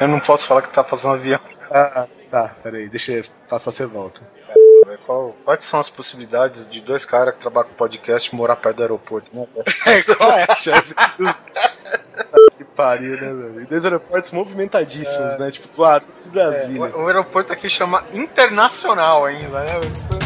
Eu não posso falar que tá passando avião. Ah, tá, peraí, deixa eu passar, você volta. Qual, quais são as possibilidades de dois caras que trabalham com podcast morar perto do aeroporto? Né? Qual é a chance? que pariu, né, velho? Dois aeroportos movimentadíssimos, né? Tipo, e Brasília. O, o aeroporto aqui chama Internacional ainda, né?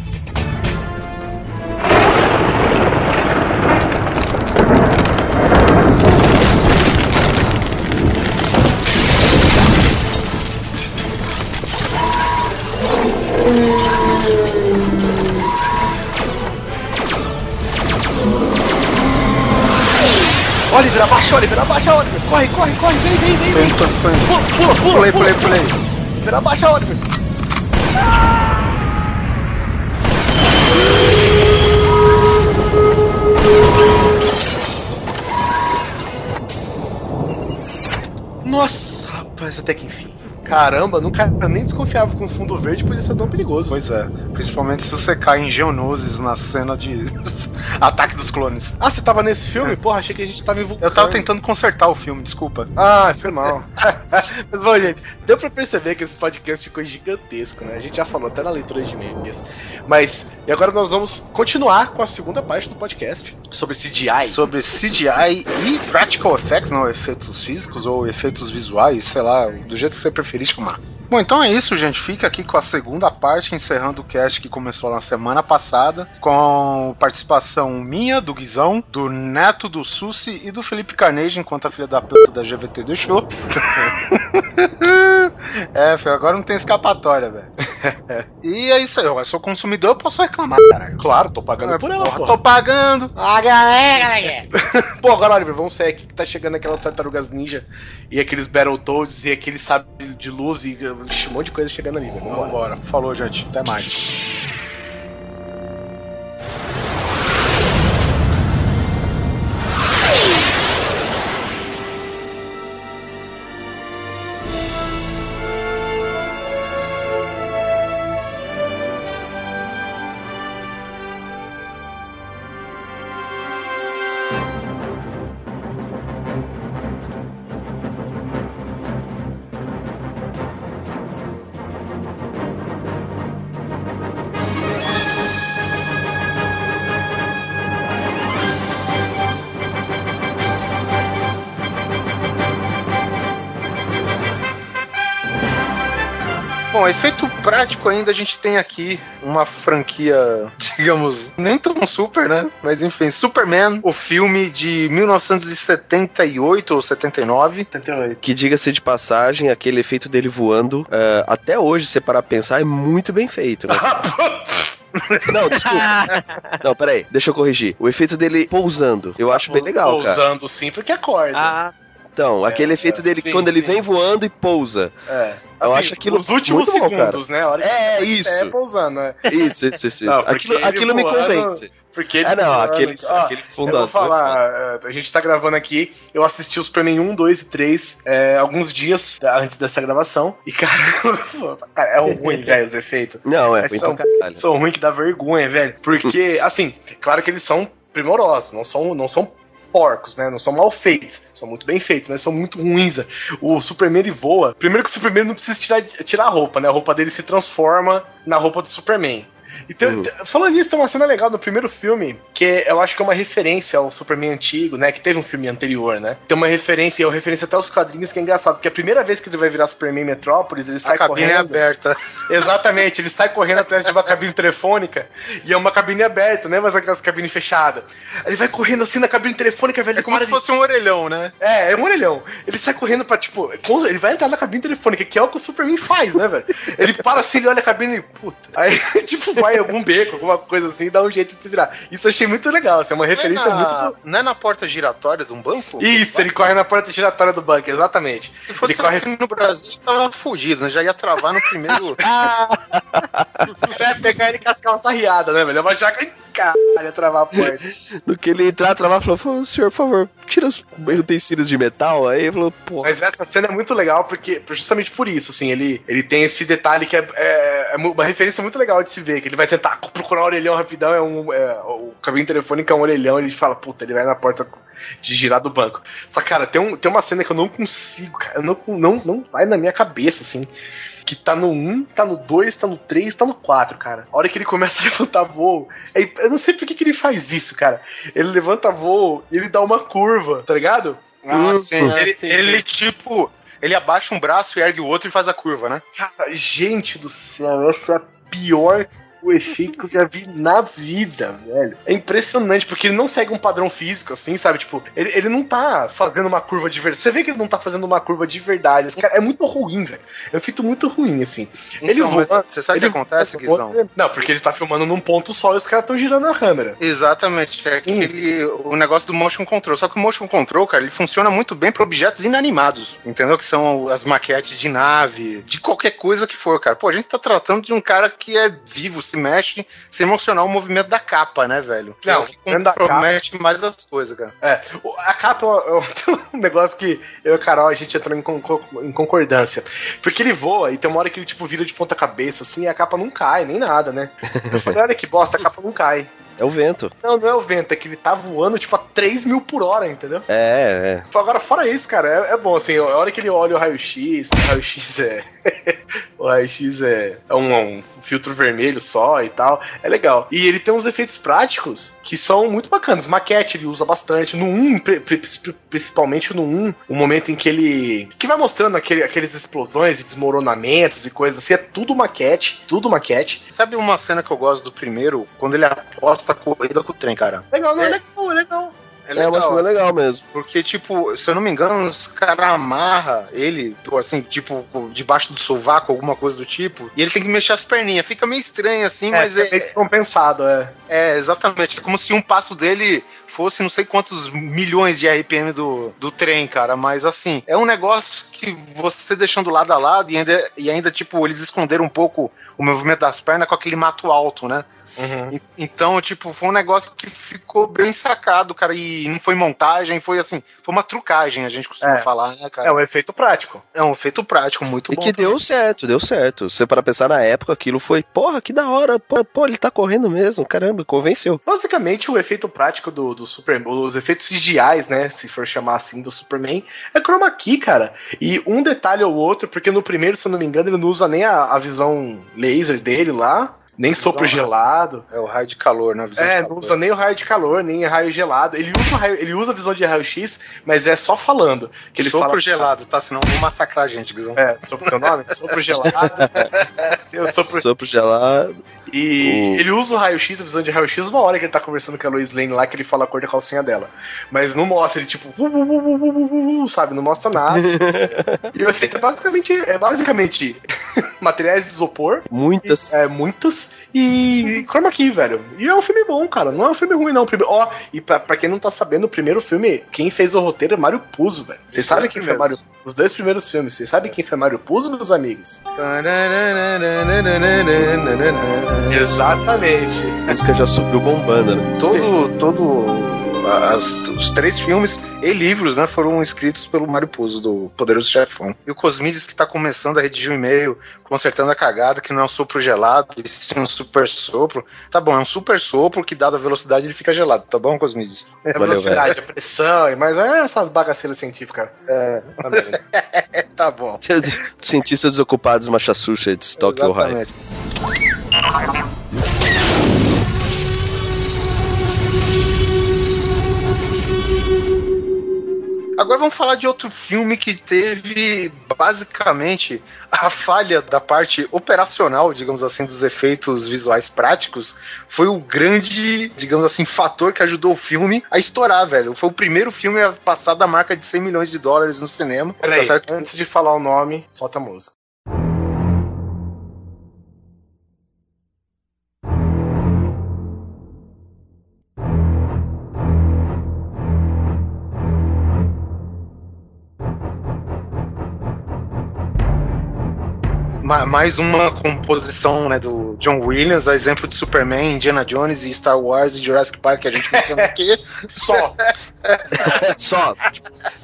Oliver, abaixa, Oliver, abaixa, Oliver. Corre, corre, corre, vem, vem, vem. vem. Tô, Pula, pula, pula. Pulei, pula. pulei, pulei. Oliver, abaixa, Oliver. Nossa, rapaz, até que enfim. Caramba, nunca nem desconfiava que um fundo verde podia ser tão perigoso. Pois é, principalmente se você cai em geonoses na cena de Ataque dos Clones. Ah, você tava nesse filme? Porra, achei que a gente tava em vulcão. Eu tava tentando consertar o filme, desculpa. Ah, foi mal. Mas bom, gente, deu pra perceber que esse podcast ficou gigantesco, né? A gente já falou até na leitura de e-mails. Mas, e agora nós vamos continuar com a segunda parte do podcast sobre CGI. Sobre CGI e Practical Effects, não efeitos físicos ou efeitos visuais, sei lá, do jeito que você preferir chamar. Bom, então é isso, gente. Fica aqui com a segunda parte, encerrando o cast que começou na semana passada, com participação minha, do Guizão, do Neto, do Susi e do Felipe Carnegie, enquanto a filha da puta da GVT deixou. é, filho, agora não tem escapatória, velho. e é isso aí, eu sou consumidor, eu posso reclamar, caralho. Claro, tô pagando por ela, Porra, porra. Tô pagando. Ó, galera, galera. Pô, agora, Oliver, vamos sair aqui que tá chegando aquelas tartarugas ninja e aqueles Battletoads e aquele sabre de luz e um monte de coisa chegando ali, velho. Vambora. Vambora. Falou, gente. Até mais. Bom, efeito prático ainda a gente tem aqui uma franquia, digamos, nem tão super, né? Mas enfim, Superman, o filme de 1978 ou 79. 78. Que diga-se de passagem, aquele efeito dele voando, eh, até hoje, se você parar pra pensar, é muito bem feito, né? Não, desculpa. Não, peraí, deixa eu corrigir. O efeito dele pousando, eu acho bem legal, cara. Pousando sim, porque acorda. Ah, Então, aquele É, efeito é, dele sim, quando ele sim. vem voando e pousa. É. Eu acho aquilo Os últimos bom, segundos, né? A hora que É, isso. É, pousando, né? Isso, isso, isso. isso. Não, aquilo aquilo me voando- convence. Porque ele É, não, voando- aquele, Ó, aquele fundo vou é falar, é, a gente tá gravando aqui, eu assisti o Superman 1, 2 e 3 é, alguns dias antes dessa gravação, e cara, cara é ruim, velho, os efeitos. Não, é Mas ruim são-. São ruins que dá vergonha, velho. Porque, assim, claro que eles são primorosos, não são, não são porcos, né? Não são mal feitos, são muito bem feitos, mas são muito ruins, velho. O Superman ele voa. Primeiro que o Superman não precisa tirar, tirar a roupa, né? A roupa dele se transforma na roupa do Superman. Então, Uhum. falando nisso, tem uma cena legal no primeiro filme, que eu acho que é uma referência ao Superman antigo, né? Que teve um filme anterior, né? Tem uma referência, é uma referência até aos quadrinhos, que é engraçado, porque a primeira vez que ele vai virar Superman Metrópolis, ele sai a cabine é correndo. aberta. Exatamente, ele sai correndo atrás de uma cabine telefônica e é uma cabine aberta, né? Mas aquelas cabines fechadas. Ele vai correndo assim na cabine telefônica, velho. É como se de- fosse um orelhão, né? É, é um orelhão. Ele sai correndo pra, tipo, ele vai entrar na cabine telefônica, que é o que o Superman faz, né, velho? Ele para assim, ele olha a cabine e, puta. Aí, tipo, vai em algum beco, alguma coisa assim, e dá um jeito de se virar. Isso eu achei muito legal, assim, é uma referência não é na, muito. Não é na porta giratória de um banco? Isso, ele corre na porta giratória do banco, exatamente. Se fosse ele corre... no Brasil, tava fudido, né? Já ia travar no primeiro. Você ia pegar ele com as calças riadas, né, velho? Vou achar que. Caralho, travar a porta. No que ele entrar, travar, falou: "Falou, senhor, por favor, tira os utensílios de metal. Aí ele falou: porra. Mas essa cena é muito legal porque, justamente por isso, assim, ele, ele tem esse detalhe que é, é, é uma referência muito legal de se ver, que ele vai tentar procurar o orelhão rapidão, é um, é, o cabine telefônico é um orelhão, ele fala, puta, ele vai na porta de girar do banco. Só, cara, tem, um, tem uma cena que eu não consigo, cara, eu não, não, não vai na minha cabeça, assim, que tá no 1, tá no 2, tá no 3, tá no 4, cara. A hora que ele começa a levantar voo, é, eu não sei por que, que ele faz isso, cara. Ele levanta voo e ele dá uma curva, tá ligado? Ah, sim. Ah, Ele, sim, ele, tipo, ele abaixa um braço e ergue o outro e faz a curva, né? Cara, gente do céu, essa é a pior o efeito que eu já vi na vida, velho. É impressionante, porque ele não segue um padrão físico, assim, sabe? Tipo, ele, ele não tá fazendo uma curva de verdade. Você vê que ele não tá fazendo uma curva de verdade. Esse cara é muito ruim, velho. É um efeito muito ruim, assim. ele Então, voa. mas Você sabe o que ele acontece, voa- Guizão? Não, porque ele tá filmando num ponto só e os caras estão girando a câmera. Exatamente, é Sim. aquele, o negócio do motion control. Só que o motion control, cara, ele funciona muito bem para objetos inanimados, entendeu? Que são as maquetes de nave, de qualquer coisa que for, cara. Pô, a gente tá tratando de um cara que é vivo, se mexe, se emocionar o movimento da capa, né, velho? Que Não, é o compromete mais as coisas, cara. É, a capa é um negócio que eu e a Carol a gente entrou em, em concordância. Porque ele voa e tem uma hora que ele tipo vira de ponta cabeça assim e a capa não cai, nem nada, né? Eu falei, olha que bosta, a capa não cai. É o vento. Não, não é o vento, é que ele tá voando tipo a 3 mil por hora, entendeu? É, é. Agora, fora isso, cara, é, é bom, assim, a hora que ele olha o raio-x, o raio-x é. o raio-x é, é um, um filtro vermelho só e tal, é legal. E ele tem uns efeitos práticos que são muito bacanas. Maquete ele usa bastante. No 1, pri- pri- pri- principalmente no 1, o momento em que ele. que vai mostrando aquele, aqueles explosões e desmoronamentos e coisas assim, é tudo maquete, tudo maquete. Sabe uma cena que eu gosto do primeiro? Quando ele aposta a corrida com o trem, cara. Legal, não é, É. legal, é legal. É, uma cena legal mesmo. Porque, tipo, se eu não me engano, os caras amarram ele, assim, tipo, debaixo do sovaco, alguma coisa do tipo, e ele tem que mexer as perninhas. Fica meio estranho, assim, mas é, meio é, que compensado, é. é exatamente. É como se um passo dele fosse não sei quantos milhões de RPM do, do trem, cara. Mas, assim, é um negócio que você deixando lado a lado e ainda, e ainda, tipo, eles esconderam um pouco o movimento das pernas com aquele mato alto, né? E- Então, tipo, foi um negócio que ficou bem sacado, cara. E não foi montagem, foi assim, foi uma trucagem, a gente costuma É. falar, né, cara? É um efeito prático. É um efeito prático muito E bom. que deu certo, deu certo. Você para pensar na época, aquilo foi, porra, que da hora. Pô, pô, ele tá correndo mesmo, caramba, convenceu. Basicamente, o efeito prático do, do Superman, os efeitos CGIs, né, se for chamar assim, do Superman, é chroma key, cara. E um detalhe ou outro, porque no primeiro, se eu não me engano, ele não usa nem a, a visão laser dele lá, nem sopro rádio. gelado. É o raio de calor, né? Visão É, de não usa nem o raio de calor, nem raio gelado. Ele usa, o raio- ele usa a visão de raio-x, mas é só falando. Que ele Sopro fala, gelado, tá? Senão vão massacrar a gente, Guizão. É, sopro teu nome? Sopro gelado. Tem o sopro Sopro gelado. E O- ele usa o raio-x, a visão de raio-x, uma hora que ele tá conversando com a Lois Lane lá, que ele fala a cor da calcinha dela. Mas não mostra, ele tipo, uh, uh, uh, uh, uh, uh, uh, sabe? Não mostra nada. e o efeito é basicamente, é basicamente materiais de isopor, Muitas. é, muitas, e chroma key, velho. E é um filme bom, cara. Não é um filme ruim, não. Prime- Ó, e pra, pra quem não tá sabendo, o primeiro filme, quem fez o roteiro é Mário Puzo, velho. Vocês sabem quem foi Mário. Os dois primeiros filmes. Vocês sabem quem foi Mário Puzo, meus amigos? Exatamente. A música já subiu bombando, né? Todo, todo as- os três filmes e livros, né, foram escritos pelo Mário Puzo, do Poderoso Chefão. E o Cosmides que tá começando a redigir um e-mail, consertando a cagada, que não é um sopro gelado, e sim um super sopro. Tá bom, é um super sopro que, dada a velocidade, ele fica gelado, tá bom, Cosmides? É Valeu, velocidade, a pressão, mas é essas bagaceiras científicas. É, tá bom. Cientistas desocupados Massachusetts, Tokyo, Ohio. Agora vamos falar de outro filme que teve basicamente a falha da parte operacional, digamos assim, dos efeitos visuais práticos. Foi o grande, digamos assim, fator que ajudou o filme a estourar, velho. Foi o primeiro filme a passar da marca de 100 milhões de dólares no cinema. Peraí, Tá certo? antes de falar o nome, solta a música. Ma- mais uma composição né, do John Williams, a exemplo de Superman, Indiana Jones e Star Wars e Jurassic Park que a gente mencionou aqui. Só. Só.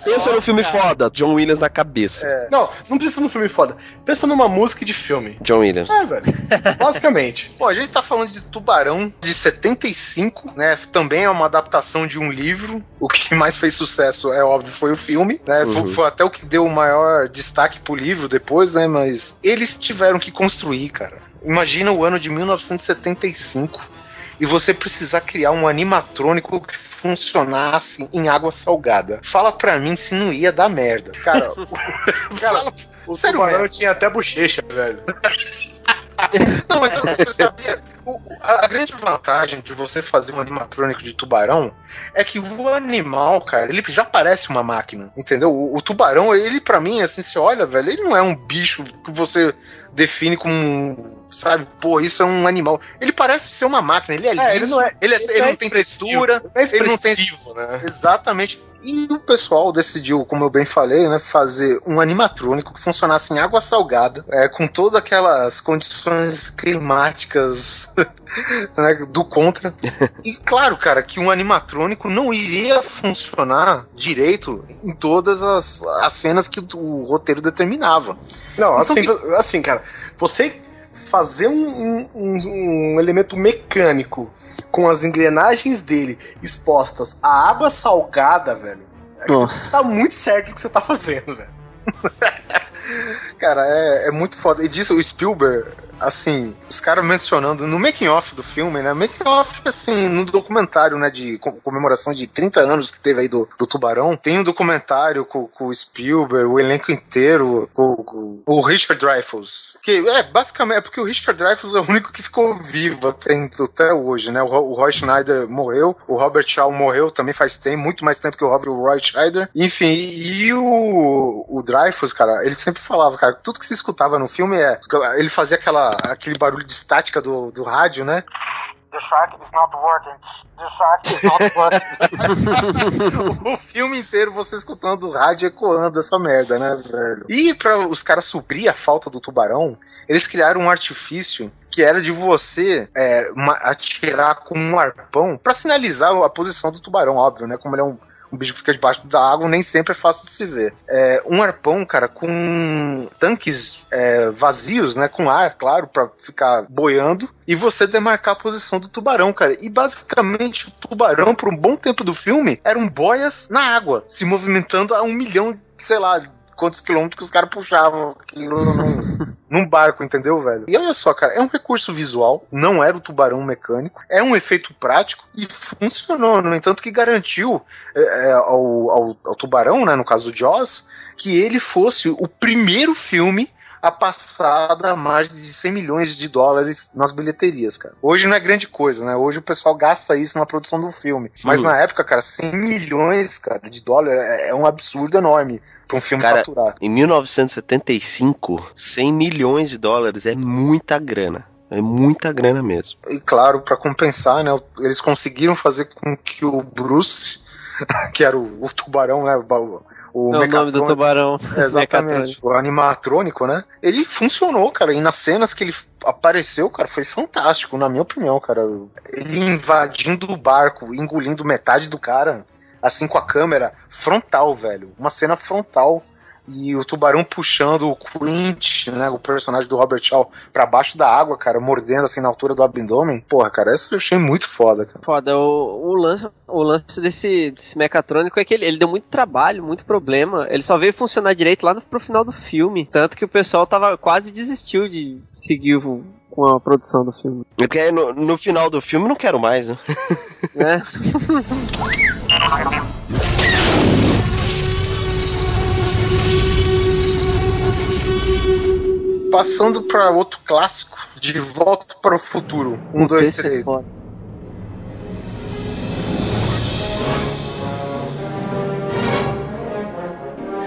Pensa no filme foda, John Williams na cabeça. Não, não precisa num filme foda. Pensa numa música de filme. John Williams. É, velho. Basicamente. Bom, a gente tá falando de Tubarão de 75, né? Também é uma adaptação de um livro. O que mais fez sucesso, é óbvio, foi o filme, né? Foi, Uhum. foi até o que deu o maior destaque pro livro depois, né? Mas eles tiveram que construir, cara. Imagina o ano de 1975 e você precisar criar um animatrônico que funcionasse em água salgada. Fala pra mim se não ia dar merda. Cara, Cara, o Sério tubarão mesmo? tinha até bochecha, velho. Não, mas você sabia? A, a grande vantagem de você fazer um animatrônico de tubarão é que o animal, cara, ele já parece uma máquina, entendeu? O, o tubarão, ele pra mim, assim, se olha, velho, ele não é um bicho que você define como, sabe, pô, isso é um animal. Ele parece ser uma máquina, ele é liso, É, ele não é- ele, é- ele ele é não tem textura, é Ele não tem- né? Exatamente. E o pessoal decidiu, como eu bem falei, né, fazer um animatrônico que funcionasse em água salgada, é, com todas aquelas condições climáticas né, do contra. E claro, cara, que um animatrônico não iria funcionar direito em todas as, as cenas que o roteiro determinava. Não, Então assim, assim, cara, você fazer um, um- um elemento mecânico com as engrenagens dele expostas à água salgada, velho, você tá muito certo o que você tá fazendo, velho. Cara, é, é muito foda. E disso, o Spielberg, assim, os caras mencionando no making off do filme, né? Making off, assim, no documentário, né, de co- comemoração de 30 anos que teve aí do, do Tubarão, tem um documentário com, com o Spielberg, o elenco inteiro, com, com o Richard Dreyfuss. Que é, basicamente, é porque o Richard Dreyfuss é o único que ficou vivo até, hoje, né? O, o Roy Schneider morreu, o Robert Shaw morreu também faz tempo, muito mais tempo que o Robert Roy Schneider. Enfim, e o, o Dreyfuss, cara, ele sempre falava, cara, tudo que se escutava no filme é. Ele fazia aquela, aquele barulho de estática do, do rádio, né? The shark is not working. The shark is not working. o filme inteiro você escutando o rádio ecoando essa merda, né, velho? E pra os caras suprir a falta do tubarão, eles criaram um artifício que era de você é, atirar com um arpão pra sinalizar a posição do tubarão, óbvio, né? Como ele é um, um bicho fica debaixo da água, nem sempre é fácil de se ver. É, um arpão, cara, com tanques é, vazios, né? Com ar, claro, pra ficar boiando. E você demarcar a posição do tubarão, cara. E basicamente o tubarão, por um bom tempo do filme, eram boias na água, se movimentando a um milhão, sei lá, quantos quilômetros que os caras puxavam aquilo num, num barco, entendeu, velho? E olha só, cara, é um recurso visual, não era o tubarão mecânico, é um efeito prático e funcionou, no entanto, que garantiu é, é, ao, ao, ao tubarão, né, no caso do Jaws, que ele fosse o primeiro filme a passar da margem de 100 milhões de dólares nas bilheterias, cara. Hoje não é grande coisa, né? Hoje o pessoal gasta isso na produção do filme. Mas Hum. na época, cara, 100 milhões, cara, de dólares é é um absurdo enorme pra um filme Cara, faturar. Em 1975, 100 milhões de dólares é muita grana. É muita grana mesmo. E claro, pra compensar, né, eles conseguiram fazer com que o Bruce, que era o, o tubarão, né, o, o É o nome do tubarão. Exatamente. O animatrônico, né? Ele funcionou, cara. E nas cenas que ele apareceu, cara, foi fantástico, na minha opinião, cara. Ele invadindo o barco, engolindo metade do cara, assim com a câmera frontal, velho. Uma cena frontal. E o tubarão puxando o Quint, né? O personagem do Robert Shaw pra baixo da água, cara, mordendo assim na altura do abdômen. Porra, cara, essa eu achei muito foda, cara. Foda, o, o lance, o lance desse, desse mecatrônico é que ele, ele deu muito trabalho, muito problema. Ele só veio funcionar direito lá no, pro final do filme. Tanto que o pessoal tava quase desistiu de seguir o- com a produção do filme. É Porque aí no, no final do filme não quero mais, né? Né? Passando pra outro clássico, De Volta para o Futuro. Um, dois, Esse é três. foda.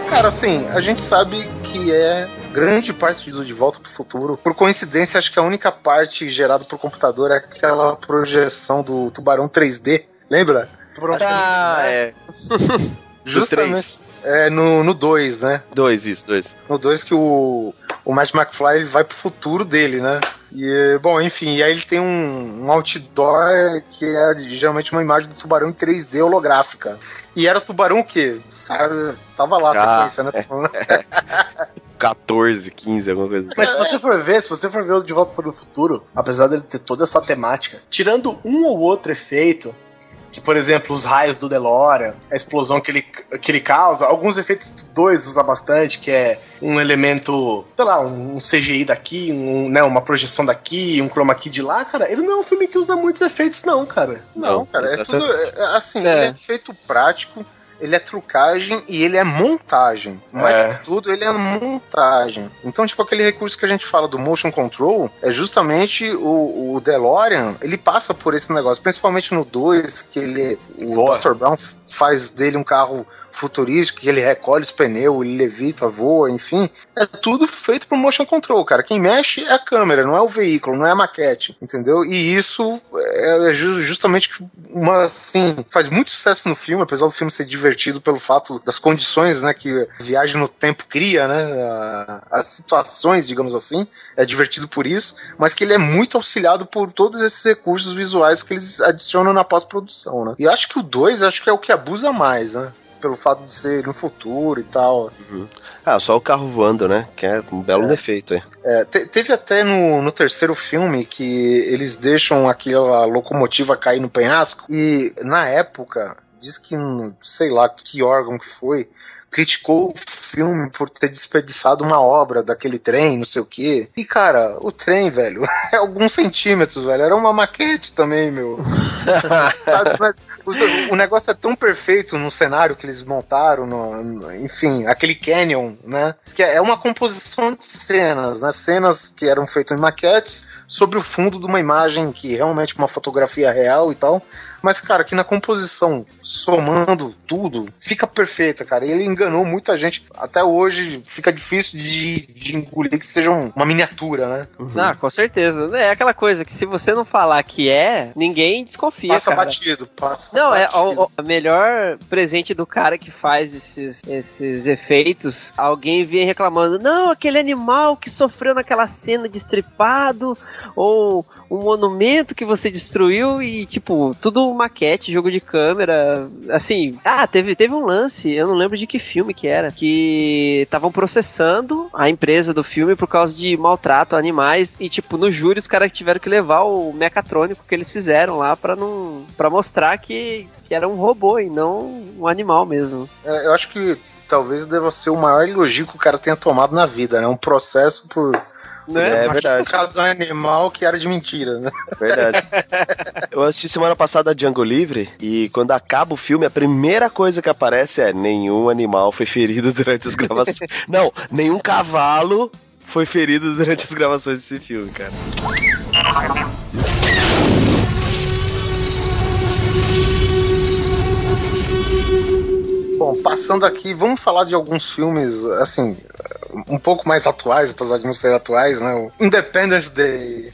Cara, assim, a gente sabe que é grande parte do De Volta pro Futuro. Por coincidência, acho que a única parte gerada por computador é aquela projeção do Tubarão 3D. Lembra? Ah, é. Do Justamente. 3. É, no 2, né? 2, isso, 2. No 2 que o, o Matt McFly ele vai pro futuro dele, né? E, bom, enfim, e aí ele tem um, um outdoor que é geralmente uma imagem do tubarão em 3D holográfica. E era tubarão o quê? Sabe, tava lá a Ah, sequência, né? 14, 15, alguma coisa assim. Mas se você for ver, se você for ver o De Volta para o Futuro, apesar dele ter toda essa temática, tirando um ou outro efeito, que por exemplo, os raios do DeLorean, a explosão que ele, que ele causa, alguns efeitos do 2 usa bastante, que é um elemento, sei lá, um CGI daqui, um, né, uma projeção daqui, um chroma key de lá, cara, ele não é um filme que usa muitos efeitos não, cara. Não, cara, é tudo. é assim, É. ele é feito prático, ele é trucagem e ele é montagem. Mais É. que tudo, ele é montagem. Então, tipo, aquele recurso que a gente fala do motion control é justamente o, o DeLorean, ele passa por esse negócio, principalmente no 2, que ele. O. Dr. Brown faz dele um carro futurístico, que ele recolhe os pneus, ele levita, voa, enfim. É tudo feito por motion control, cara. Quem mexe é a câmera, não é o veículo, não é a maquete, entendeu? E isso é ju- justamente uma, assim, faz muito sucesso no filme, apesar do filme ser divertido pelo fato das condições, né, que a viagem no tempo cria, né, as situações, digamos assim, é divertido por isso, mas que ele é muito auxiliado por todos esses recursos visuais que eles adicionam na pós-produção, né. E acho que o 2, acho que é o que abusa mais, né, pelo fato de ser no futuro e tal. Ah, só o carro voando, né? Que é um belo É. defeito aí. É, te- teve até no, no terceiro filme que eles deixam aquela locomotiva cair no penhasco e na época diz que sei lá que órgão que foi criticou o filme por ter desperdiçado uma obra daquele trem, não sei o quê. E cara, o trem, velho, é alguns centímetros, velho. Era uma maquete também, meu. Sabe? Mas o, negócio é tão perfeito no cenário que eles montaram, no- no- enfim, aquele canyon, né? Que é uma composição de cenas, né? Cenas que eram feitas em maquetes sobre o fundo de uma imagem que realmente é uma fotografia real e tal. Mas, cara, que na composição, somando tudo, fica perfeita, cara. E ele enganou muita gente. Até hoje fica difícil de, de engolir que seja um- uma miniatura, né? Ah, com certeza. É aquela coisa que se você não falar que é, ninguém desconfia, Passa cara. batido, passa Não, é batido. o, o melhor presente do cara que faz esses, esses efeitos. Alguém vem reclamando, não, aquele animal que sofreu naquela cena de estripado, ou um monumento que você destruiu e, tipo, tudo maquete, jogo de câmera. Assim, ah, teve, teve um lance, eu não lembro de que filme que era, que estavam processando a empresa do filme por causa de maltrato a animais e, tipo, no júri os caras tiveram que levar o mecatrônico que eles fizeram lá pra não para mostrar que, que era um robô e não um animal mesmo. É, eu acho que talvez deva ser o maior elogio que o cara tenha tomado na vida, né? Um processo por. Né? É verdade. machucado um animal que era de mentira, né? Verdade. Eu assisti semana passada Django Livre e quando acaba o filme, a primeira coisa que aparece é nenhum animal foi ferido durante as gravações. Não, nenhum cavalo foi ferido durante as gravações desse filme, cara. Bom, passando aqui, vamos falar de alguns filmes, assim, um pouco mais atuais, apesar de não ser atuais, né? O Independence Day.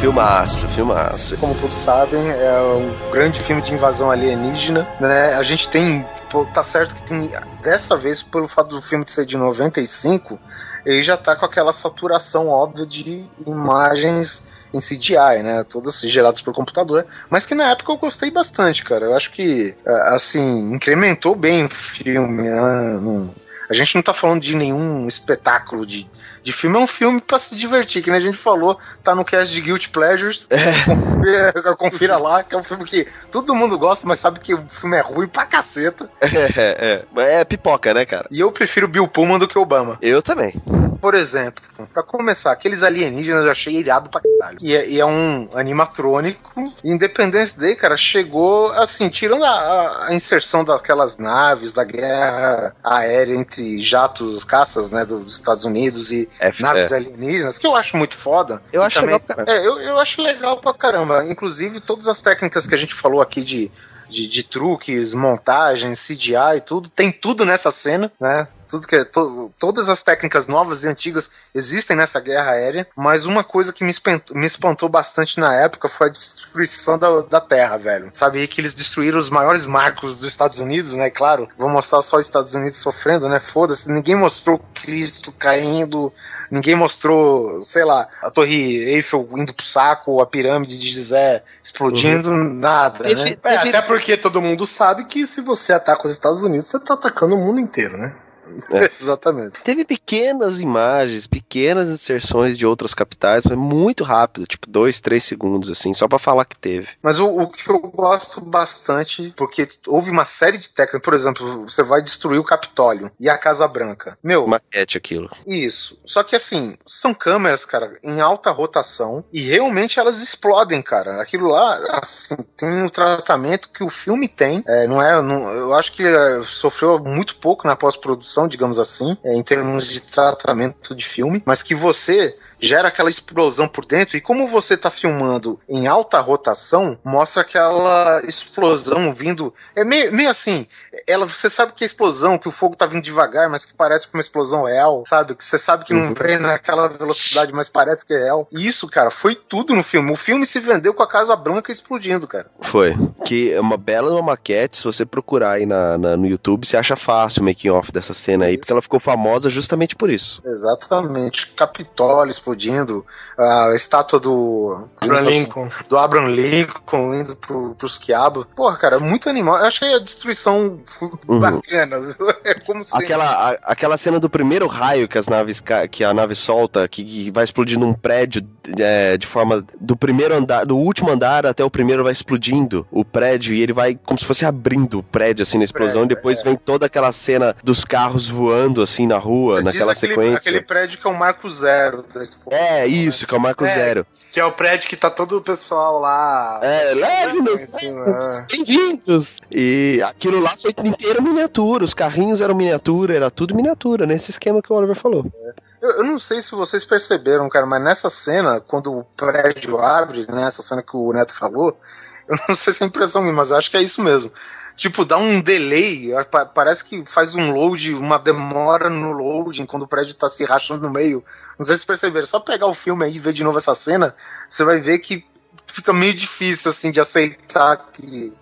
Filmaço, filmaço. Como todos sabem, é um grande filme de invasão alienígena, né? A gente tem, tá certo que tem, dessa vez, pelo fato do filme ser de 95, ele já tá com aquela saturação óbvia de imagens em CGI, né? Todas geradas por computador. Mas que na época eu gostei bastante, cara. Eu acho que, é, assim, incrementou bem o filme, né? A gente não tá falando de nenhum espetáculo de, de filme, é um filme pra se divertir, que nem a gente falou, tá no cast de Guilty Pleasures. Confira, confira lá, que é um filme que todo mundo gosta, mas sabe que o filme é ruim pra caceta. É, é, é pipoca, né, cara? E eu prefiro Bill Pullman do que Obama. Eu também. Por exemplo, pra começar, aqueles alienígenas eu achei irado pra caralho. E é, e é um animatrônico. Independence Day, cara, chegou assim, tirando a, a- a inserção daquelas naves da guerra aérea entre jatos, caças, né, dos Estados Unidos e É, naves é. alienígenas, que eu acho muito foda. Eu acho legal pra caramba. É, eu, eu acho legal pra caramba. Inclusive, todas as técnicas que a gente falou aqui de, de, de truques, montagens, CGI e tudo, tem tudo nessa cena, né? Tudo que é, to- todas as técnicas novas e antigas existem nessa guerra aérea, mas uma coisa que me espantou, me espantou bastante na época foi a destruição da, da Terra, velho. Sabe que eles destruíram os maiores marcos dos Estados Unidos, né? Claro, vão mostrar só os Estados Unidos sofrendo, né? Foda-se, ninguém mostrou Cristo caindo, ninguém mostrou, sei lá, a Torre Eiffel indo pro saco, a pirâmide de Gizé explodindo, nada, né? É, até porque todo mundo sabe que se você ataca os Estados Unidos, você tá atacando o mundo inteiro, né? Exatamente. Teve pequenas imagens, pequenas inserções de outras capitais, mas muito rápido, tipo dois, três segundos, assim, só pra falar que teve. Mas o, o que eu gosto bastante, porque houve uma série de técnicas, por exemplo, você vai destruir o Capitólio e a Casa Branca. Meu, Maquete aquilo. isso. Só que assim, são câmeras, cara, em alta rotação e realmente elas explodem, cara. Aquilo lá, assim, tem o tratamento que o filme tem. É, não é. não- eu acho que é, sofreu muito pouco na pós-produção, digamos assim, é, em termos de tratamento de filme, mas que você gera aquela explosão por dentro e como você tá filmando em alta rotação, mostra aquela explosão vindo, é meio, meio assim, ela você sabe que a explosão, que o fogo tá vindo devagar, mas que parece uma explosão real, sabe? Que você sabe que não vem naquela velocidade, mas parece que é real. E isso, cara, foi tudo no filme. O filme se vendeu com a Casa Branca explodindo, cara. Foi. Que é uma bela uma maquete, se você procurar aí na, na- no YouTube, você acha fácil o making off dessa cena aí, Isso. porque ela ficou famosa justamente por isso. Exatamente. Capitólio explodindo, a estátua do Abraham Lincoln. do Abraham Lincoln indo pro, pros quiabos. Porra, cara, muito animal. Eu achei a destruição Uhum. bacana. É como se. Aquela, a- aquela cena do primeiro raio que as naves que a nave solta, que, que vai explodindo um prédio é, de forma do primeiro andar, do último andar até o primeiro vai explodindo o prédio e ele vai como se fosse abrindo o prédio assim na explosão Prédio, e depois vem toda aquela cena dos carros voando assim na rua, Você naquela aquele, sequência. Aquele prédio que é o Marco Zero da. É, isso, que é o Marco É. Zero. Que é o prédio que tá todo o pessoal lá. É, leve-nos, Em cima, leve-nos, bem-vindos! E aquilo lá foi inteiro miniatura, os carrinhos eram miniatura, era tudo miniatura, nesse esquema que o Oliver falou. Eu, não sei se vocês perceberam, cara, mas nessa cena, quando o prédio abre, né, essa cena que o Neto falou, eu não sei se é impressão minha, mas acho que é isso mesmo. Tipo, dá um delay, pa- parece que faz um load, uma demora no loading quando o prédio tá se rachando no meio. Não sei se perceberam, só pegar o filme aí e ver de novo essa cena, você vai ver que fica meio difícil, assim, de aceitar que.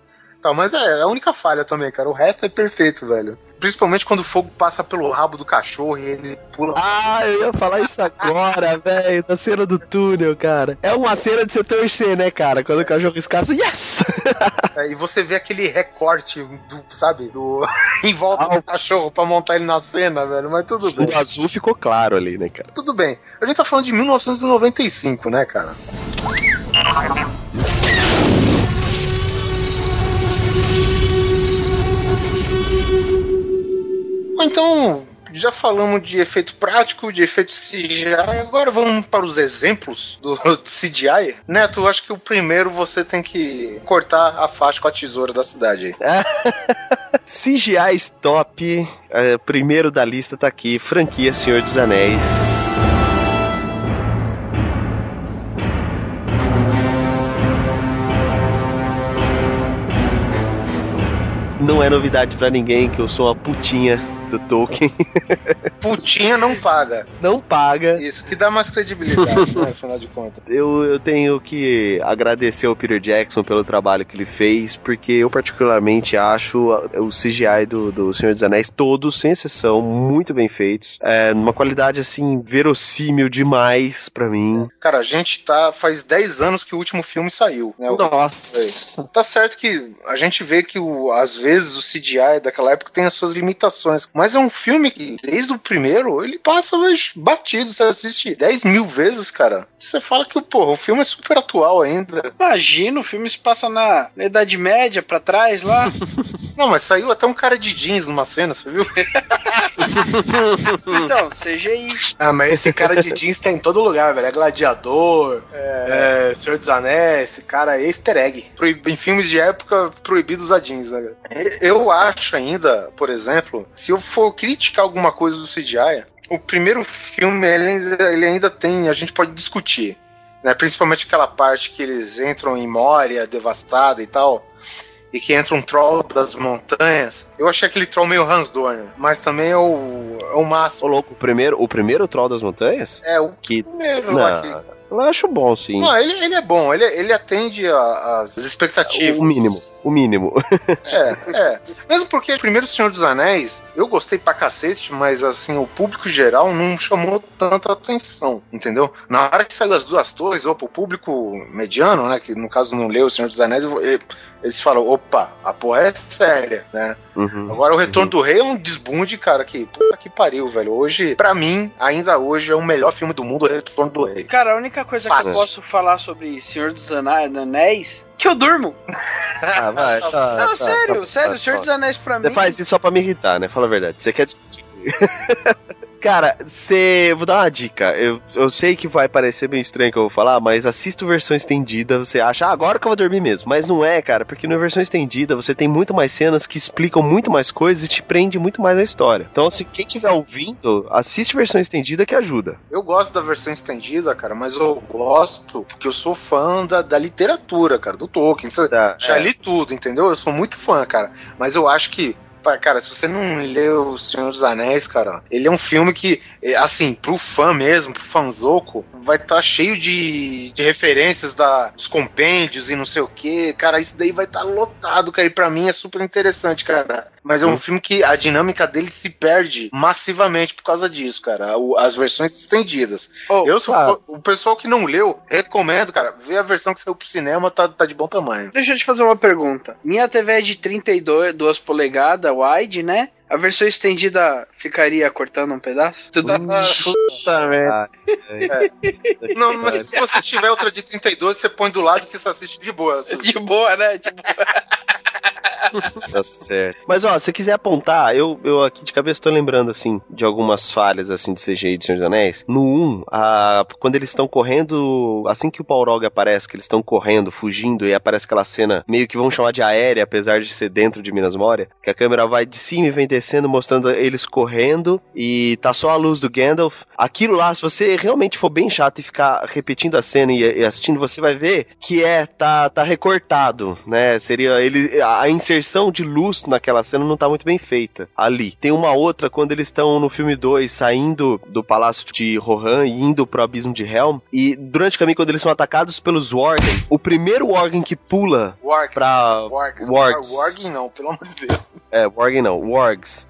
Tal, mas é, é a única falha também, cara. O resto é perfeito, velho. Principalmente quando o fogo passa pelo rabo do cachorro e ele pula Ah, eu ia falar isso agora, velho, da cena do túnel, cara. É uma cena de você torcer, né, cara? Quando o cachorro escapa, você, yes! É, e você vê aquele recorte, do, sabe, do em volta Ah, do cachorro pra montar ele na cena, velho. Mas tudo O bem. azul ficou claro ali, né, cara? Tudo bem. A gente tá falando de 1995, né, cara? Então, já falamos de efeito prático, de efeito CGI, agora vamos para os exemplos do, do CGI. Neto, acho que o primeiro você tem que cortar a faixa com a tesoura da cidade. CGI Stop, é, primeiro da lista tá aqui, franquia Senhor dos Anéis. Não é novidade pra ninguém que eu sou a putinha do Tolkien. Putinha não paga. Não paga. Isso que dá mais credibilidade, né, afinal de contas. Eu, eu tenho que agradecer ao Peter Jackson pelo trabalho que ele fez, porque eu particularmente acho o CGI do, do Senhor dos Anéis, todos, sem exceção, muito bem feitos. É, numa qualidade, assim, verossímil demais pra mim. Cara, a gente tá. Faz 10 anos que o último filme saiu, né? Nossa. Tá certo que a gente vê que o- às vezes o CGI daquela época tem as suas limitações. Mas é um filme que, desde o primeiro, ele passa batido. Você assiste 10 mil vezes, cara. Você fala que porra, o filme é super atual ainda. Imagina, o filme se passa na, na Idade Média, pra trás lá. Não, mas saiu até um cara de jeans numa cena, você viu? Então, CGI. Ah, mas esse cara de jeans tá em todo lugar, velho. É gladiador, é, Senhor dos Anéis, esse cara é easter egg. Proib- em filmes de época, proibido usar jeans, né? Eu acho ainda, por exemplo, se eu for criticar alguma coisa do CGI, o primeiro filme ele ainda, ele ainda tem, a gente pode discutir, né? Principalmente aquela parte que eles entram em Moria devastada e tal. e que entra um troll das montanhas, eu achei aquele troll meio Hans Dorner, mas também é o, é o Ô, máximo. louco, o primeiro, o primeiro Troll das Montanhas? É o Que. primeiro lá que- eu acho bom, sim. Não, ele, ele é bom, ele, ele atende às expectativas. O mínimo, o mínimo. É, é. Mesmo porque o primeiro Senhor dos Anéis, eu gostei pra cacete, mas assim, o público geral não chamou tanta atenção, entendeu? Na hora que saiu as duas torres, opa, o público mediano, né, que no caso não leu o Senhor dos Anéis, eles falam, opa, a porra é séria, né? Uhum. Agora o Retorno do Rei é um desbunde, cara, que puta que pariu, velho. Hoje, pra mim, ainda hoje é o melhor filme do mundo, o Retorno do Rei. Cara, a única coisa que eu posso falar sobre Senhor dos Anéis que eu durmo. Ah, vai, tá, Não, tá, sério, tá, sério, tá, Senhor tá. dos Anéis pra Você mim. faz isso só pra me irritar, né? Fala a verdade. Você quer discutir. Cara, você. Vou dar uma dica. Eu, eu sei que vai parecer meio estranho que eu vou falar, mas assista a versão estendida. Você acha, ah, agora que eu vou dormir mesmo. Mas não é, cara, porque na versão estendida você tem muito mais cenas que explicam muito mais coisas e te prende muito mais a história. Então, se quem estiver ouvindo, assiste versão estendida que ajuda. Eu gosto da versão estendida, cara, mas eu gosto porque eu sou fã da, da literatura, cara, do Tolkien. Tá, Já é. li tudo, entendeu? Eu sou muito fã, cara. Mas eu acho que, cara, se você não leu O Senhor dos Anéis, cara, ele é um filme que, é, assim, pro fã mesmo, pro fanzoco, vai estar cheio de, de referências da, dos compêndios e não sei o que. Cara, isso daí vai estar lotado, cara. E pra mim é super interessante, cara. Mas é um Hum. filme que a dinâmica dele se perde massivamente por causa disso, cara. O- as versões estendidas. Oh, Eu sou ah. fã- o pessoal que não leu, recomendo, cara. Ver a versão que saiu pro cinema, tá, tá de bom tamanho. Deixa eu te fazer uma pergunta. Minha TV é de 32 2 polegadas, wide, né? A versão estendida ficaria cortando um pedaço? Tu tá... Puta merda. Não, mas se você tiver outra de 32, você põe do lado que você assiste de boa. De boa, né? De boa. Tá certo. Mas ó, se quiser apontar, eu, eu aqui de cabeça tô lembrando, assim, de algumas falhas, assim, de CGI de Senhor dos Anéis. No 1, a, quando eles estão correndo, assim que o Balrog aparece, que eles estão correndo, fugindo, e aparece aquela cena meio que vamos chamar de aérea, apesar de ser dentro de Minas Moria, que a câmera vai de cima e vem descendo, mostrando eles correndo, e tá só a luz do Gandalf. Aquilo lá, se você realmente for bem chato e ficar repetindo a cena e, e assistindo, você vai ver que é, tá, tá recortado, né? Seria ele, a inserção de luz naquela cena não tá muito bem feita ali. Tem uma outra quando eles estão no filme 2 saindo do palácio de Rohan e indo pro abismo de Helm e durante o caminho quando eles são atacados pelos Worgen, o primeiro Worgen que pula Wargs. pra Wargs. Wargs. Warg não, pelo amor de Deus. é, Worgen não,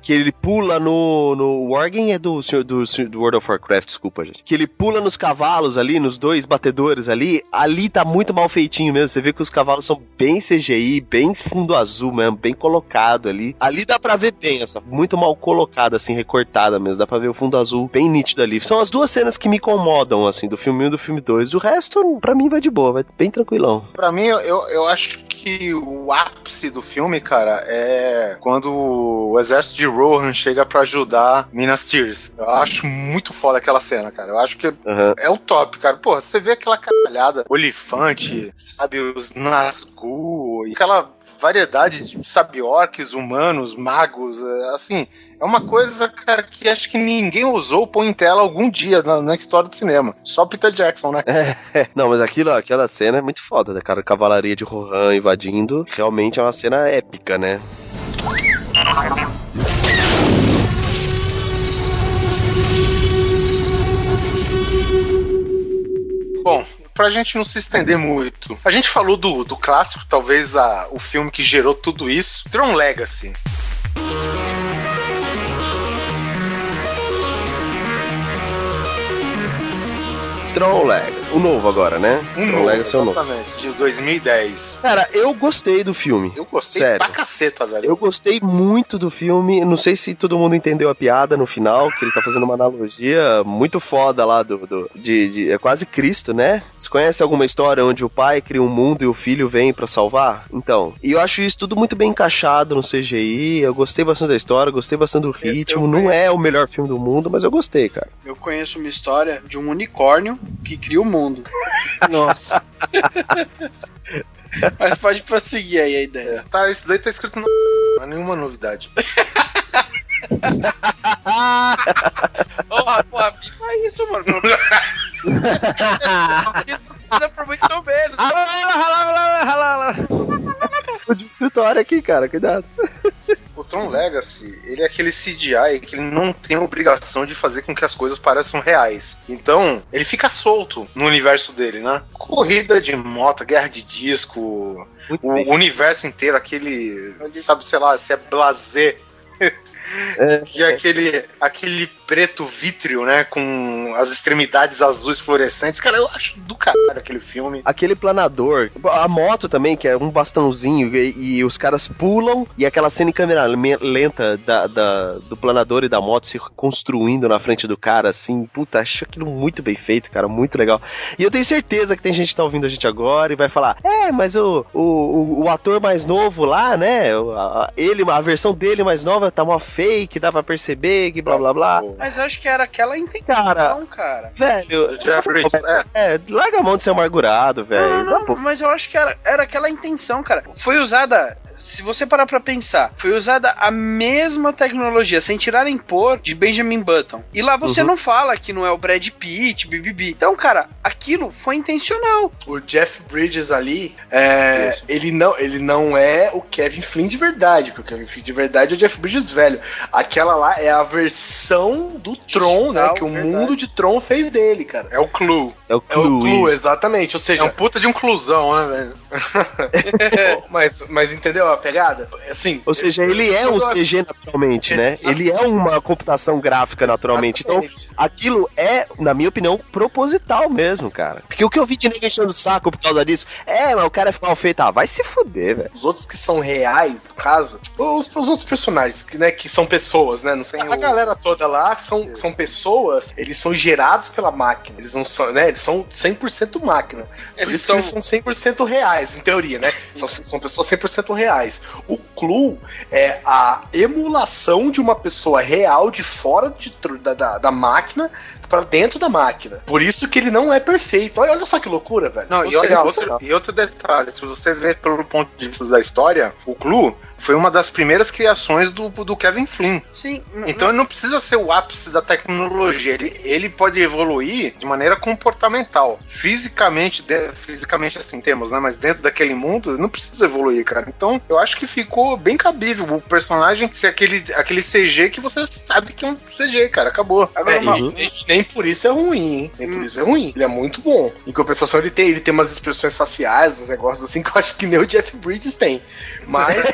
Que ele pula no. no Worgen é do, do, do World of Warcraft, desculpa, gente. Que ele pula nos cavalos ali, nos dois batedores ali. Ali tá muito mal feitinho mesmo. Você vê que os cavalos são bem CGI, bem fundo azul mesmo, bem colocado ali. Ali dá pra ver bem, essa. Muito mal colocada, assim, recortada mesmo. Dá pra ver o fundo azul bem nítido ali. São as duas cenas que me incomodam, assim, do filme 1 e do filme 2. O resto, pra mim, vai de boa, vai bem tranquilão. Pra mim, eu, eu acho que o ápice do filme, cara, é quando o exército de Rohan chega pra ajudar Minas Tirith. Eu acho muito foda aquela cena, cara. Eu acho que Aham. é o top, cara. Porra, você vê aquela caralhada, olifante, sabe, os Nazgûl, e aquela variedade de, sabe, orcs, humanos, magos, é, assim, é uma coisa, cara, que acho que ninguém usou pôr em tela algum dia na, na história do cinema. Só Peter Jackson, né? É, não, mas aquilo, aquela cena é muito foda, né, cara? Cavalaria de Rohan invadindo. Realmente é uma cena épica, né? Pra gente não se estender muito, a gente falou do, do clássico, talvez a, o filme que gerou tudo isso, Tron Legacy. Tron Legacy. O novo agora, né? Um novo, Legacy é o novo. exatamente, de 2010. Cara, eu gostei do filme. Eu gostei Sério. pra caceta, velho. Eu gostei muito do filme. Não sei se todo mundo entendeu a piada no final, que ele tá fazendo uma analogia muito foda lá do. do- de, de- é quase Cristo, né? Você conhece alguma história onde o pai cria um mundo e o filho vem pra salvar? Então. E eu acho isso tudo muito bem encaixado no CGI. Eu gostei bastante da história, gostei bastante do ritmo. eu não é o melhor filme do mundo, mas eu gostei, cara. Eu conheço uma história de um unicórnio que cria o mundo. Nossa. Mas pode prosseguir aí a ideia. É, tá, isso daí tá escrito no. Não é nenhuma novidade. Porra, porra, é isso, mano. Você aproveitou rala, rala. de escritório aqui, cara. Cuidado. O Tron Legacy, ele é aquele CGI que ele não tem obrigação de fazer com que as coisas pareçam reais. Então, ele fica solto no universo dele, né? Corrida de moto, guerra de disco, Muito o bem. universo inteiro, aquele. Sabe, sei lá, se é blazer. É. é aquele, aquele preto vítreo, né? Com as extremidades azuis fluorescentes. Cara, eu acho do caralho aquele filme. Aquele planador, a moto também, que é um bastãozinho, e, e os caras pulam, e aquela cena em câmera me- lenta da, da- do planador e da moto se construindo na frente do cara, assim, puta, acho aquilo muito bem feito, cara, muito legal. E eu tenho certeza que tem gente que tá ouvindo a gente agora e vai falar, é, mas o, o, o, o ator mais novo lá, né, ele, a versão dele mais nova tá mó fake, dá pra perceber, que blá blá blá. Mas acho que era aquela intenção, Cara, cara. velho, Jeff Bridges, é. é, larga a mão de ser amargurado, velho. Não, não, pra- mas eu acho que era, era aquela intenção, cara. Foi usada. Se você parar pra pensar, foi usada a mesma tecnologia, sem tirar nem pôr, de Benjamin Button. E lá você Uhum. não fala que não é o Brad Pitt, bibibi. Então, cara, aquilo foi intencional. O Jeff Bridges ali, é, ele, não, ele não é o Kevin Flynn de verdade, porque o Kevin Flynn de verdade é o Jeff Bridges velho. Aquela lá é a versão do Tron, né? Digital, Que o verdade. mundo de Tron fez dele, cara. É o Clue. É o É o Clue, Clue, exatamente. Ou É seja, um puta de inclusão, né, velho? mas, mas entendeu a pegada? Assim. Ou seja, ele é um CG naturalmente, né? Ele é uma computação gráfica naturalmente. Então, aquilo é, na minha opinião, proposital mesmo, cara. Porque o que eu vi de ninguém enchendo o saco por causa disso, é, mas o cara é mal feito. Ah, vai se fuder, velho. Os outros que são reais, no caso, os, os outros personagens, que, né, que são pessoas, né? Não sei, a galera toda lá são, são pessoas, eles são gerados pela máquina. Eles não são, né? Eles são 100% máquina. Por Eles isso são- que eles são 100% reais, em teoria, né? São, são pessoas 100% reais. O Clue é a emulação de uma pessoa real de fora de da, da, da máquina pra dentro da máquina. Por isso que ele não é perfeito. Olha, olha só que loucura, velho. Não, e, olha, outro, e outro detalhe, se você ver pelo ponto de vista da história, o Clue foi uma das primeiras criações do, do Kevin Flynn. Sim. Então ele não precisa ser o ápice da tecnologia, ele, ele pode evoluir de maneira comportamental. Fisicamente, de- fisicamente assim temos, né? Mas dentro daquele mundo, não precisa evoluir, cara. Então eu acho que ficou bem cabível o personagem ser aquele, aquele CG que você sabe que é um CG, cara. Acabou. Agora, É, uma- e, e nem por isso é ruim, hein? Nem por isso é ruim. Ele é muito bom. Em compensação, ele tem, ele tem umas expressões faciais, uns negócios assim que eu acho que nem o Jeff Bridges tem. Mas.